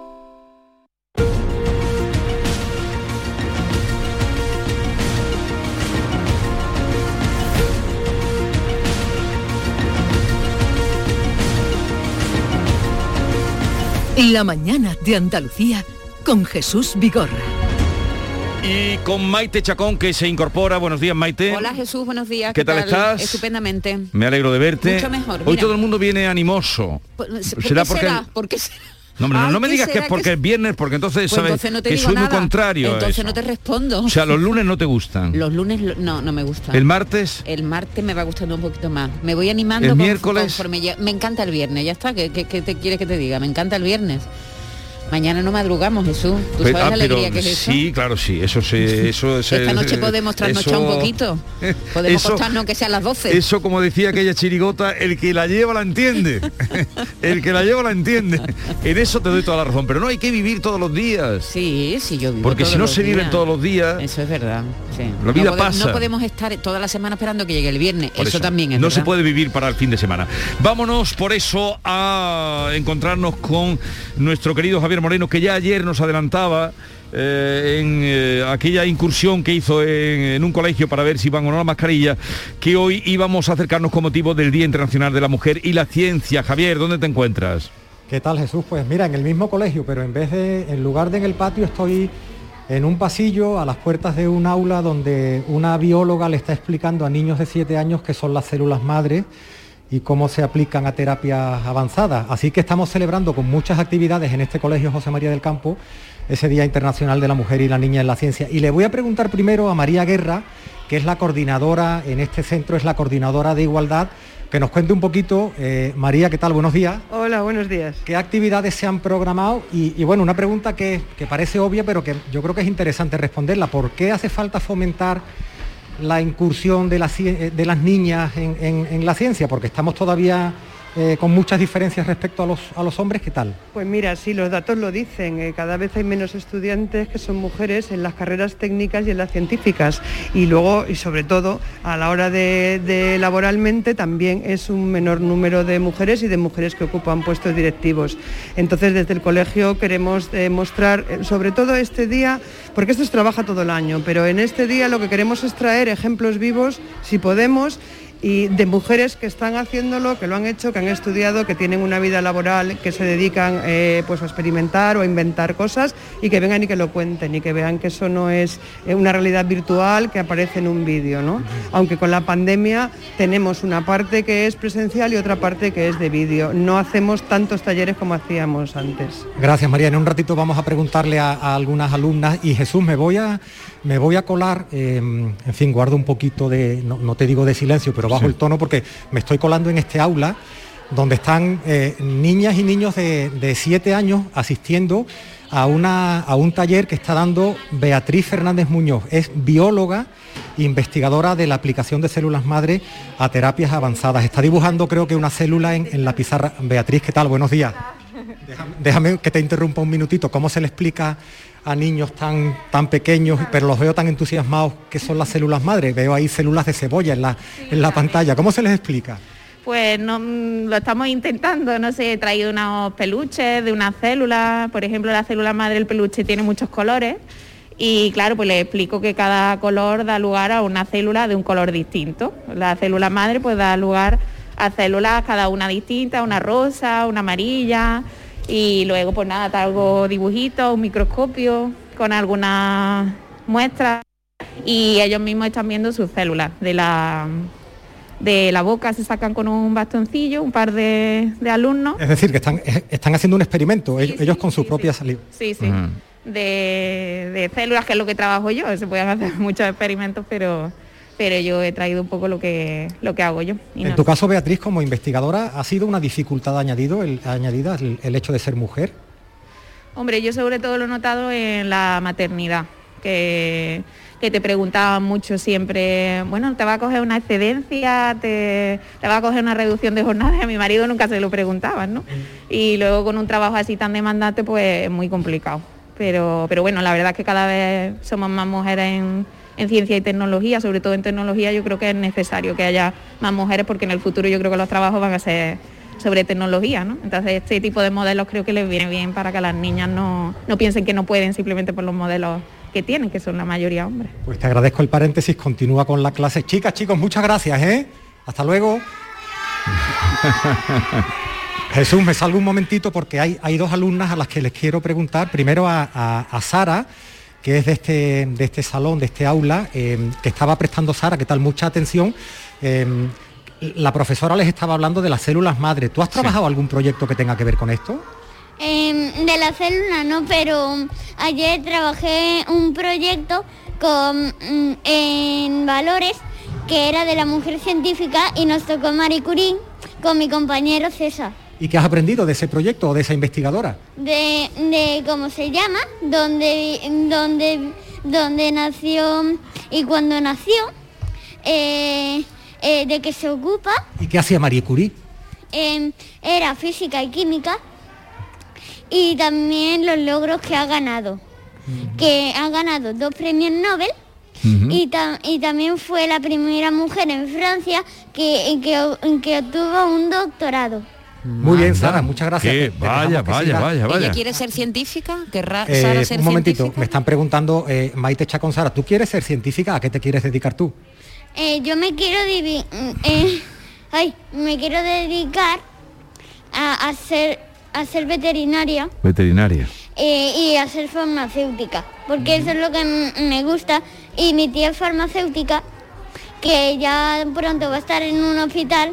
La mañana de Andalucía con Jesús Vigorra. Y con Maite Chacón que se incorpora. Buenos días, Maite. Hola Jesús, buenos días. ¿Qué tal estás? Estupendamente. Me alegro de verte. Mucho mejor, Hoy mira. todo el mundo viene animoso. ¿Por, por ¿Será qué porque será? ¿Por qué será? No, no, Ay, no me ¿qué digas que es porque que- es viernes, porque entonces Pues sabes entonces no te que digo soy nada. muy contrario a Entonces eso. no te respondo. O sea, los lunes no te gustan. Los lunes lo- no, no me gustan. ¿El martes? El martes me va gustando un poquito más. Me voy animando. ¿El con- miércoles? conforme ya- me encanta el viernes, ya está. ¿Qué, qué- qué te quieres que te diga? Me encanta el viernes. Mañana no madrugamos, Jesús. ¿Tú sabes ah, la alegría que es eso? Sí, claro, sí. Eso se, eso es Esta noche podemos trasnochar un poquito. Podemos acostarnos que sea las 12. Eso, como decía aquella chirigota, el que la lleva la entiende. el que la lleva la entiende. En eso te doy toda la razón. Pero no hay que vivir todos los días. Sí, sí, yo vivo Porque si no los se viven todos los días. Eso es verdad. sí. La vida no pasa. No podemos estar toda la semana esperando que llegue el viernes. Eso, también es No verdad. se puede vivir para el fin de semana. Vámonos por eso a encontrarnos con nuestro querido Javier Moreno, que ya ayer nos adelantaba eh, en eh, aquella incursión que hizo en, un colegio para ver si iban o no la mascarilla, que hoy íbamos a acercarnos con motivo del Día Internacional de la Mujer y la Ciencia. Javier, ¿dónde te encuentras? ¿Qué tal Jesús? Pues mira, en el mismo colegio, pero en vez de, en lugar de en el patio, estoy en un pasillo a las puertas de un aula donde una bióloga le está explicando a niños de 7 años qué son las células madres y cómo se aplican a terapias avanzadas. Así que estamos celebrando con muchas actividades en este Colegio José María del Campo ese Día Internacional de la Mujer y la Niña en la Ciencia. Y le voy a preguntar primero a María Guerra, que es la coordinadora en este centro, es la coordinadora de igualdad, que nos cuente un poquito, eh, María, ¿qué tal? Buenos días. Hola, buenos días. ¿Qué actividades se han programado? Y, y bueno, una pregunta que, que parece obvia, pero que yo creo que es interesante responderla. ¿Por qué hace falta fomentar la incursión de, la ci- eh, de las niñas en- en la ciencia? Porque estamos todavía eh, con muchas diferencias respecto a los, a los hombres, ¿qué tal? Pues mira, sí, los datos lo dicen. eh, cada vez hay menos estudiantes que son mujeres en las carreras técnicas y en las científicas. Y luego, y sobre todo, a la hora de, laboralmente también es un menor número de mujeres y de mujeres que ocupan puestos directivos. Entonces, desde el colegio queremos mostrar, eh, sobre todo este día, porque esto se trabaja todo el año, pero en este día lo que queremos es traer ejemplos vivos, si podemos, y de mujeres que están haciéndolo, que lo han hecho, que han estudiado, que tienen una vida laboral, que se dedican eh, pues a experimentar o a inventar cosas y que vengan y que lo cuenten y que vean que eso no es eh, una realidad virtual que aparece en un vídeo, ¿no? Aunque con la pandemia tenemos una parte que es presencial y otra parte que es de vídeo. No hacemos tantos talleres como hacíamos antes. Gracias María. En un ratito vamos a preguntarle a, a algunas alumnas y Jesús, me voy a, me voy a colar, eh, en fin, guardo un poquito de, no, no te digo de silencio, pero bajo Sí. el tono porque me estoy colando en este aula donde están eh, niñas y niños de, de siete años asistiendo a, una, a un taller que está dando Beatriz Fernández Muñoz. Es bióloga, investigadora de la aplicación de células madre a terapias avanzadas. Está dibujando creo que una célula en, en la pizarra. Beatriz, ¿qué tal? Buenos días. Déjame que te interrumpa un minutito. ¿Cómo se le explica a niños tan, tan pequeños, pero los veo tan entusiasmados que son las células madre? Veo ahí células de cebolla en la, en la pantalla. ¿Cómo se les explica? Pues no, mm, lo estamos intentando, no sé, he traído unos peluches de una célula, por ejemplo la célula madre del peluche tiene muchos colores y claro, pues le explico que cada color da lugar a una célula de un color distinto. La célula madre pues da lugar a células cada una distinta, una rosa, una amarilla y luego pues nada, traigo dibujitos, un microscopio con algunas muestras y ellos mismos están viendo sus células de la de la boca se sacan con un bastoncillo un par de, de alumnos. Es decir, que están, eh, están haciendo un experimento, ellos, ellos con su propia saliva. sí sí. De, de células que es lo que trabajo yo se pueden hacer muchos experimentos pero pero yo he traído un poco lo que lo que hago yo y En no tu caso, Beatriz, como investigadora, ¿ha sido una dificultad añadido, el, añadida el, el hecho de ser mujer? Hombre, yo sobre todo lo he notado en la maternidad, que, que te preguntaban mucho siempre, bueno, ¿te va a coger una excedencia? ¿Te, te va a coger una reducción de jornada? A mi marido nunca se lo preguntaban, ¿no? Y luego con un trabajo así tan demandante, pues es muy complicado. Pero, pero bueno, la verdad es que cada vez somos más mujeres en, en ciencia y tecnología, sobre todo en tecnología, yo creo que es necesario que haya más mujeres porque en el futuro yo creo que los trabajos van a ser sobre tecnología, ¿no? Entonces este tipo de modelos creo que les viene bien para que las niñas no, no piensen que no pueden simplemente por los modelos que tienen, que son la mayoría hombres. Pues te agradezco el paréntesis, continúa con la clase. Chicas, chicos, muchas gracias, ¿eh? Hasta luego. Jesús, me salgo un momentito porque hay, hay dos alumnas a las que les quiero preguntar. Primero a, a- a Sara, que es de este, de este salón, de este aula, eh, que estaba prestando Sara, que tal, mucha atención. Eh, la profesora les estaba hablando de las células madre. ¿Tú has trabajado algún proyecto que tenga que ver con esto? Em, de la célula no, pero ayer trabajé un proyecto con, mm, en valores que era de la mujer científica y nos tocó Marie Curie con mi compañero César. ¿Y qué has aprendido de ese proyecto o de esa investigadora? De, de cómo se llama, dónde, dónde, dónde nació y cuándo nació, eh, eh, de qué se ocupa, ¿Y qué hacía Marie Curie? em, era física y química y también los logros que ha ganado. Que ha ganado dos premios Nobel y, tam- y también fue la primera mujer en Francia que, que, que obtuvo un doctorado. Muy bien, Sara, muchas gracias. qué- vaya, vaya, vaya, vaya. ¿Ella quiere ser científica? ¿Querrá Eh, Sara ser un momentito, científica? me están preguntando, eh, Maite Chacón Sara, ¿tú quieres ser científica? ¿A qué te quieres dedicar tú? Eh, yo me quiero eh, ay, me quiero dedicar a, a ser a ser veterinaria Veterinaria. eh, y a ser farmacéutica, porque eso es lo que me gusta y mi tía es farmacéutica que ya pronto va a estar en un hospital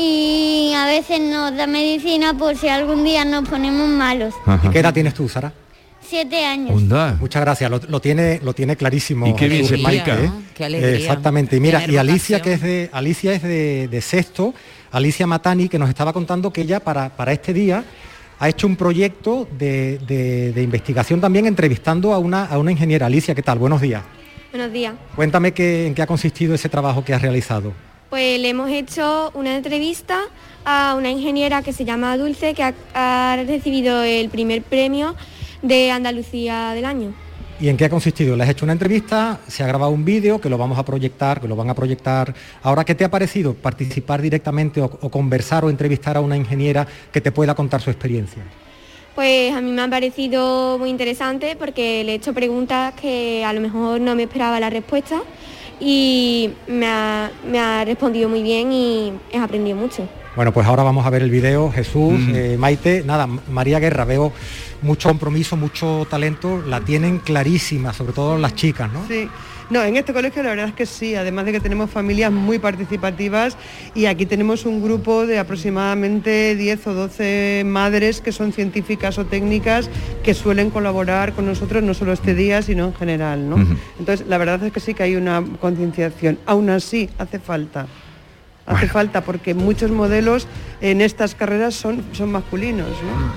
y a veces nos da medicina por si algún día nos ponemos malos. ¿Y qué edad tienes tú, Sara? Siete años. Muchas gracias, lo, lo tiene, lo tiene clarísimo. Y qué bien se explica, ¿eh? Qué alegría. Exactamente. Y mira, y Alicia, que es de, Alicia es de, de sexto, Alicia Matani, que nos estaba contando que ella para, para este día ha hecho un proyecto de, de- de investigación también entrevistando a una, a una ingeniera. Alicia, ¿qué tal? Buenos días. Buenos días. Cuéntame qué, en qué ha consistido ese trabajo que has realizado. Pues le hemos hecho una entrevista a una ingeniera que se llama Dulce, que ha, ha recibido el primer premio de Andalucía del año. ¿Y en qué ha consistido? Le has hecho una entrevista, se ha grabado un vídeo que lo vamos a proyectar, que lo van a proyectar. Ahora, ¿qué te ha parecido participar directamente o, o conversar o entrevistar a una ingeniera que te pueda contar su experiencia? Pues a mí me ha parecido muy interesante porque le he hecho preguntas que a lo mejor no me esperaba la respuesta y me ha, me ha respondido muy bien y he aprendido mucho. Bueno, pues ahora vamos a ver el vídeo. Jesús, eh, Maite, nada, María Guerra, veo mucho compromiso, mucho talento, la tienen clarísima, sobre todo las chicas, ¿no? Sí. No, en este colegio la verdad es que sí, además de que tenemos familias muy participativas y aquí tenemos un grupo de aproximadamente 10 o 12 madres que son científicas o técnicas que suelen colaborar con nosotros no solo este día, sino en general, ¿no? Entonces, la verdad es que sí que hay una concienciación. Aún así, hace falta. Hace falta porque muchos modelos en estas carreras son, son masculinos, ¿no?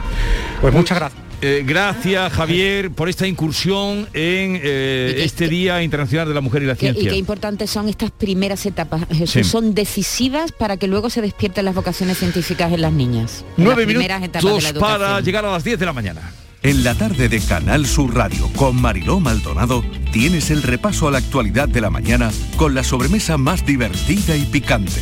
Pues muchas gracias. Eh, gracias Javier por esta incursión en eh, este Día Internacional de la Mujer y la Qué- y Ciencia. qué importantes son estas primeras etapas, Jesús. Sí. Son decisivas para que luego se despierten las vocaciones científicas en las niñas. Nueve las primeras etapas de la minutos para llegar a las 10 de la mañana. En la tarde de Canal Sur Radio con Mariló Maldonado tienes el repaso a la actualidad de la mañana con la sobremesa más divertida y picante,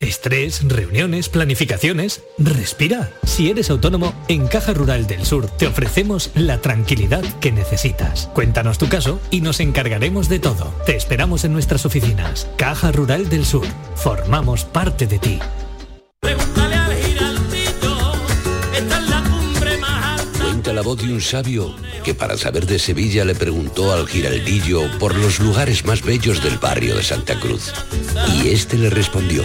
Estrés, reuniones, planificaciones. Respira. Si eres autónomo, en Caja Rural del Sur te ofrecemos la tranquilidad que necesitas. Cuéntanos tu caso y nos encargaremos de todo. Te esperamos en nuestras oficinas. Caja Rural del Sur. Formamos parte de ti. Cuenta la voz de un sabio que para saber de Sevilla le preguntó al giraldillo por los lugares más bellos del barrio de Santa Cruz. Y este le respondió,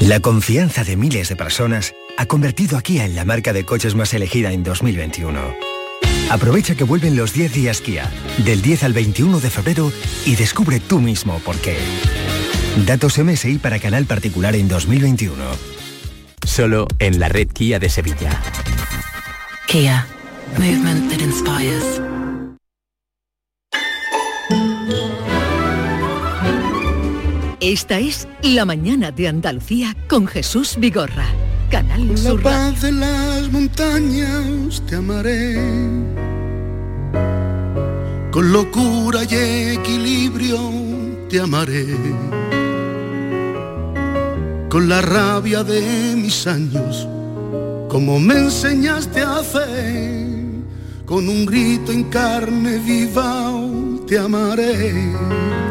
La confianza de miles de personas ha convertido a Kia en la marca de coches más elegida en 2021. Aprovecha que vuelven los 10 días Kia, del 10 al 21 de febrero, y descubre tú mismo por qué. Datos MSI para canal particular en 2021. Solo en la red Kia de Sevilla. Kia. Movement that inspires. Esta es La mañana de Andalucía con Jesús Vigorra. Canal la Sur Radio. paz de las montañas te amaré. Con locura y equilibrio te amaré. Con la rabia de mis años, como me enseñaste a hacer. Con un grito en carne viva te amaré.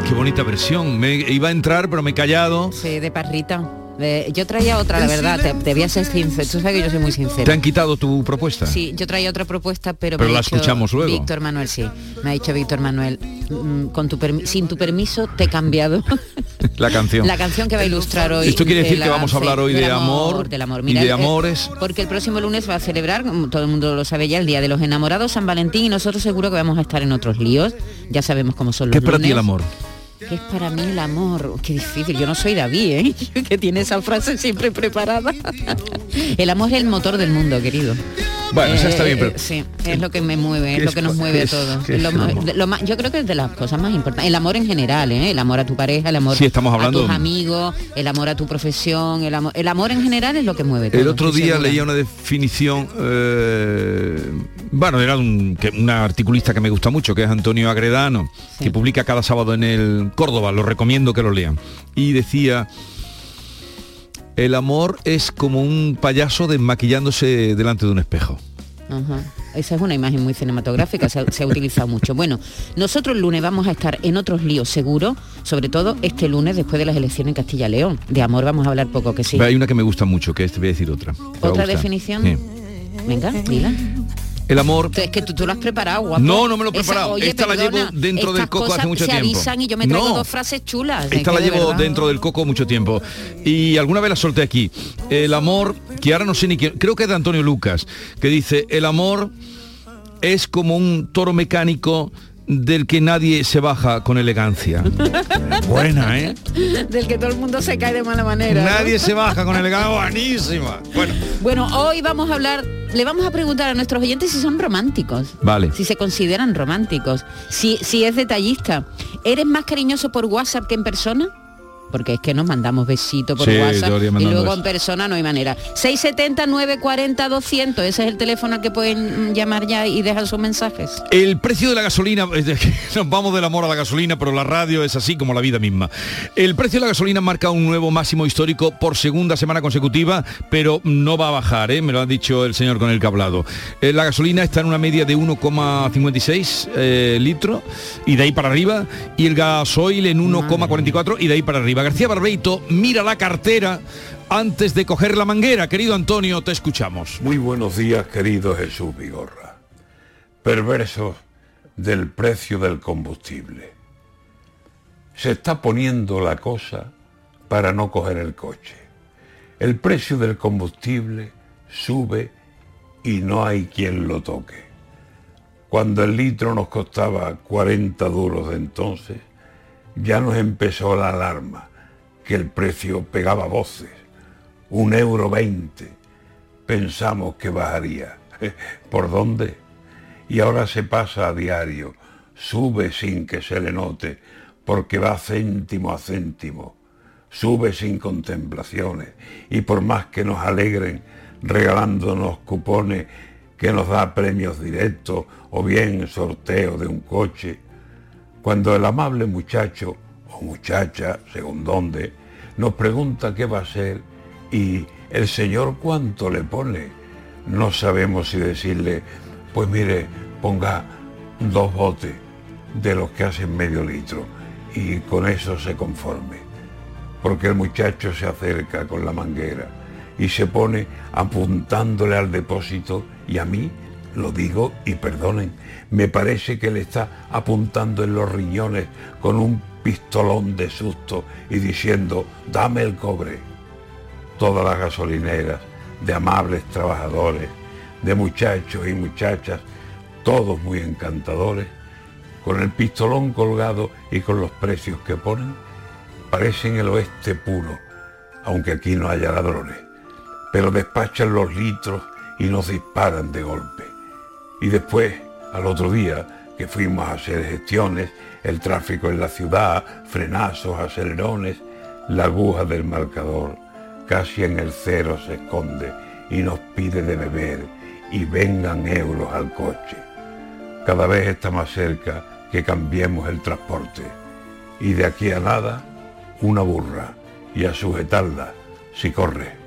Qué bonita versión. Me iba a entrar, pero me he callado. Sí, de parrita. Eh, yo traía otra, la verdad, te, te voy a ser sincero. Tú sabes que yo soy muy sincera. ¿Te han quitado tu propuesta? Sí, yo traía otra propuesta, pero, Pero me ha la dicho escuchamos luego. Víctor Manuel, sí. Me ha dicho Víctor Manuel, mm, con tu sin tu permiso te he cambiado La canción. la canción que va a ilustrar hoy. Esto quiere de decir que vamos a hablar hoy del de amor del amor. y de eh, amores. Porque el próximo lunes va a celebrar, todo el mundo lo sabe ya, el Día de los Enamorados, San Valentín, y nosotros seguro que vamos a estar en otros líos. Ya sabemos cómo son los ¿Qué es para ti lunes. el amor? ¿Qué es para mí el amor? Qué difícil. Yo no soy David, ¿eh? que tiene esa frase siempre preparada. el amor es el motor del mundo, querido. Bueno, eso está bien, pero- sí, es lo que me mueve, es ¿Qué lo que nos mueve a todos. yo creo que es de las cosas más importantes. El amor en general, ¿eh? el amor a tu pareja, el amor Sí, estamos hablando- a tus amigos, el amor a tu profesión, el amor, el amor en general es lo que mueve todo. El otro día leía una definición, eh, bueno, era un, que, una articulista que me gusta mucho, que es Antonio Agredano, que publica cada sábado en el Córdoba, lo recomiendo que lo lean. Y decía, el amor es como un payaso desmaquillándose delante de un espejo. Ajá. Esa es una imagen muy cinematográfica, se ha, se ha utilizado mucho. Bueno, nosotros el lunes vamos a estar en otros líos seguro, sobre todo este lunes después de las elecciones en Castilla y León. De amor vamos a hablar poco que sí. Hay una que me gusta mucho, que este voy a decir otra. ¿Otra definición? Sí. Venga, dila. El amor Es que tú, tú lo has preparado, guapo. No, no me lo he Esa- preparado. oye, Esta la llevo dentro del coco hace mucho se tiempo. avisan y yo me traigo No. dos frases chulas. es Esta la de llevo verdad. dentro del coco mucho tiempo. Y alguna vez la solté aquí. El amor, que ahora no sé ni quién, creo que es de Antonio Lucas, que dice, el amor es como un toro mecánico del que nadie se baja con elegancia. Buena, ¿eh? Del que todo el mundo se cae de mala manera. ¿no? Nadie se baja con elegancia. Buenísima. Bueno, Bueno, hoy vamos a hablar, le vamos a preguntar a nuestros oyentes si son románticos. vale. Si se consideran románticos, si, si es detallista. ¿Eres más cariñoso por WhatsApp que en persona? Porque es que nos mandamos besitos por Sí, WhatsApp y luego en persona no hay manera. 670 940 200, ese es el teléfono al que pueden llamar ya y dejar sus mensajes. El precio de la gasolina, nos vamos del amor a la gasolina, pero la radio es así como la vida misma. El precio de la gasolina marca un nuevo máximo histórico por segunda semana consecutiva, pero no va a bajar, ¿eh? me lo ha dicho el señor con el que ha hablado. Eh, la gasolina está en una media de 1,56 eh, litros y de ahí para arriba, y el gasoil en 1,44 y de ahí para arriba. García Barbeito mira la cartera antes de coger la manguera. Querido Antonio, te escuchamos. Muy buenos días, querido Jesús Vigorra. Perversos del precio del combustible. Se está poniendo la cosa para no coger el coche. El precio del combustible sube y no hay quien lo toque. Cuando el litro nos costaba 40 duros de entonces, ya nos empezó la alarma, que el precio pegaba voces. Un euro veinte. Pensamos que bajaría. ¿Por dónde? Y ahora se pasa a diario, sube sin que se le note, porque va céntimo a céntimo, sube sin contemplaciones, y por más que nos alegren regalándonos cupones que nos da premios directos o bien sorteo de un coche, cuando el amable muchacho o muchacha, según dónde, nos pregunta qué va a ser y el Señor cuánto le pone, no sabemos si decirle, pues mire, ponga dos botes de los que hacen medio litro y con eso se conforme. Porque el muchacho se acerca con la manguera y se pone apuntándole al depósito y a mí, lo digo y perdonen, me parece que le está apuntando en los riñones con un pistolón de susto y diciendo, dame el cobre. Todas las gasolineras, de amables trabajadores, de muchachos y muchachas, todos muy encantadores, con el pistolón colgado y con los precios que ponen, parecen el oeste puro, aunque aquí no haya ladrones, pero despachan los litros y nos disparan de golpe. Y después, al otro día, que fuimos a hacer gestiones, el tráfico en la ciudad, frenazos, acelerones, la aguja del marcador casi en el cero se esconde y nos pide de beber y vengan euros al coche. Cada vez está más cerca que cambiemos el transporte. Y de aquí a nada, una burra y a sujetarla si corre.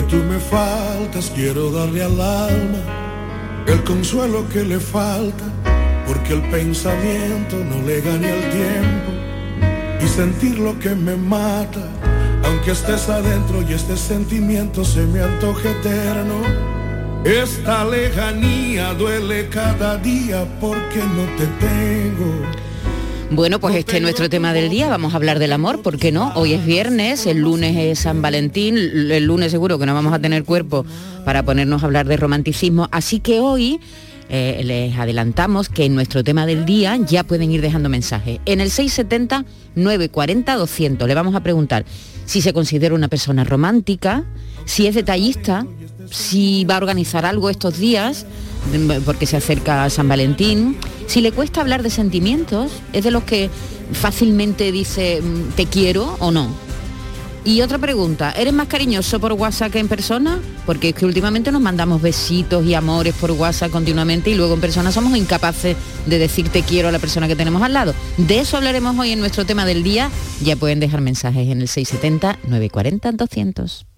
Porque tú me faltas, quiero darle al alma el consuelo que le falta, porque el pensamiento no le gane el tiempo y sentir lo que me mata, aunque estés adentro y este sentimiento se me antoje eterno. Esta lejanía duele cada día porque no te tengo. Bueno, pues este es nuestro tema del día. Vamos a hablar del amor, ¿por qué no? Hoy es viernes, el lunes es San Valentín, el lunes seguro que no vamos a tener cuerpo para ponernos a hablar de romanticismo. Así que hoy eh, les adelantamos que en nuestro tema del día ya pueden ir dejando mensajes. En el 670 940 200 le vamos a preguntar si se considera una persona romántica, si es detallista, si va a organizar algo estos días porque se acerca a San Valentín, si le cuesta hablar de sentimientos, es de los que fácilmente dice mm, te quiero o no. Y otra pregunta, ¿eres más cariñoso por WhatsApp que en persona? Porque es que últimamente nos mandamos besitos y amores por WhatsApp continuamente y luego en persona somos incapaces de decir te quiero a la persona que tenemos al lado. De eso hablaremos hoy en nuestro tema del día. Ya pueden dejar mensajes en el 670 940 200.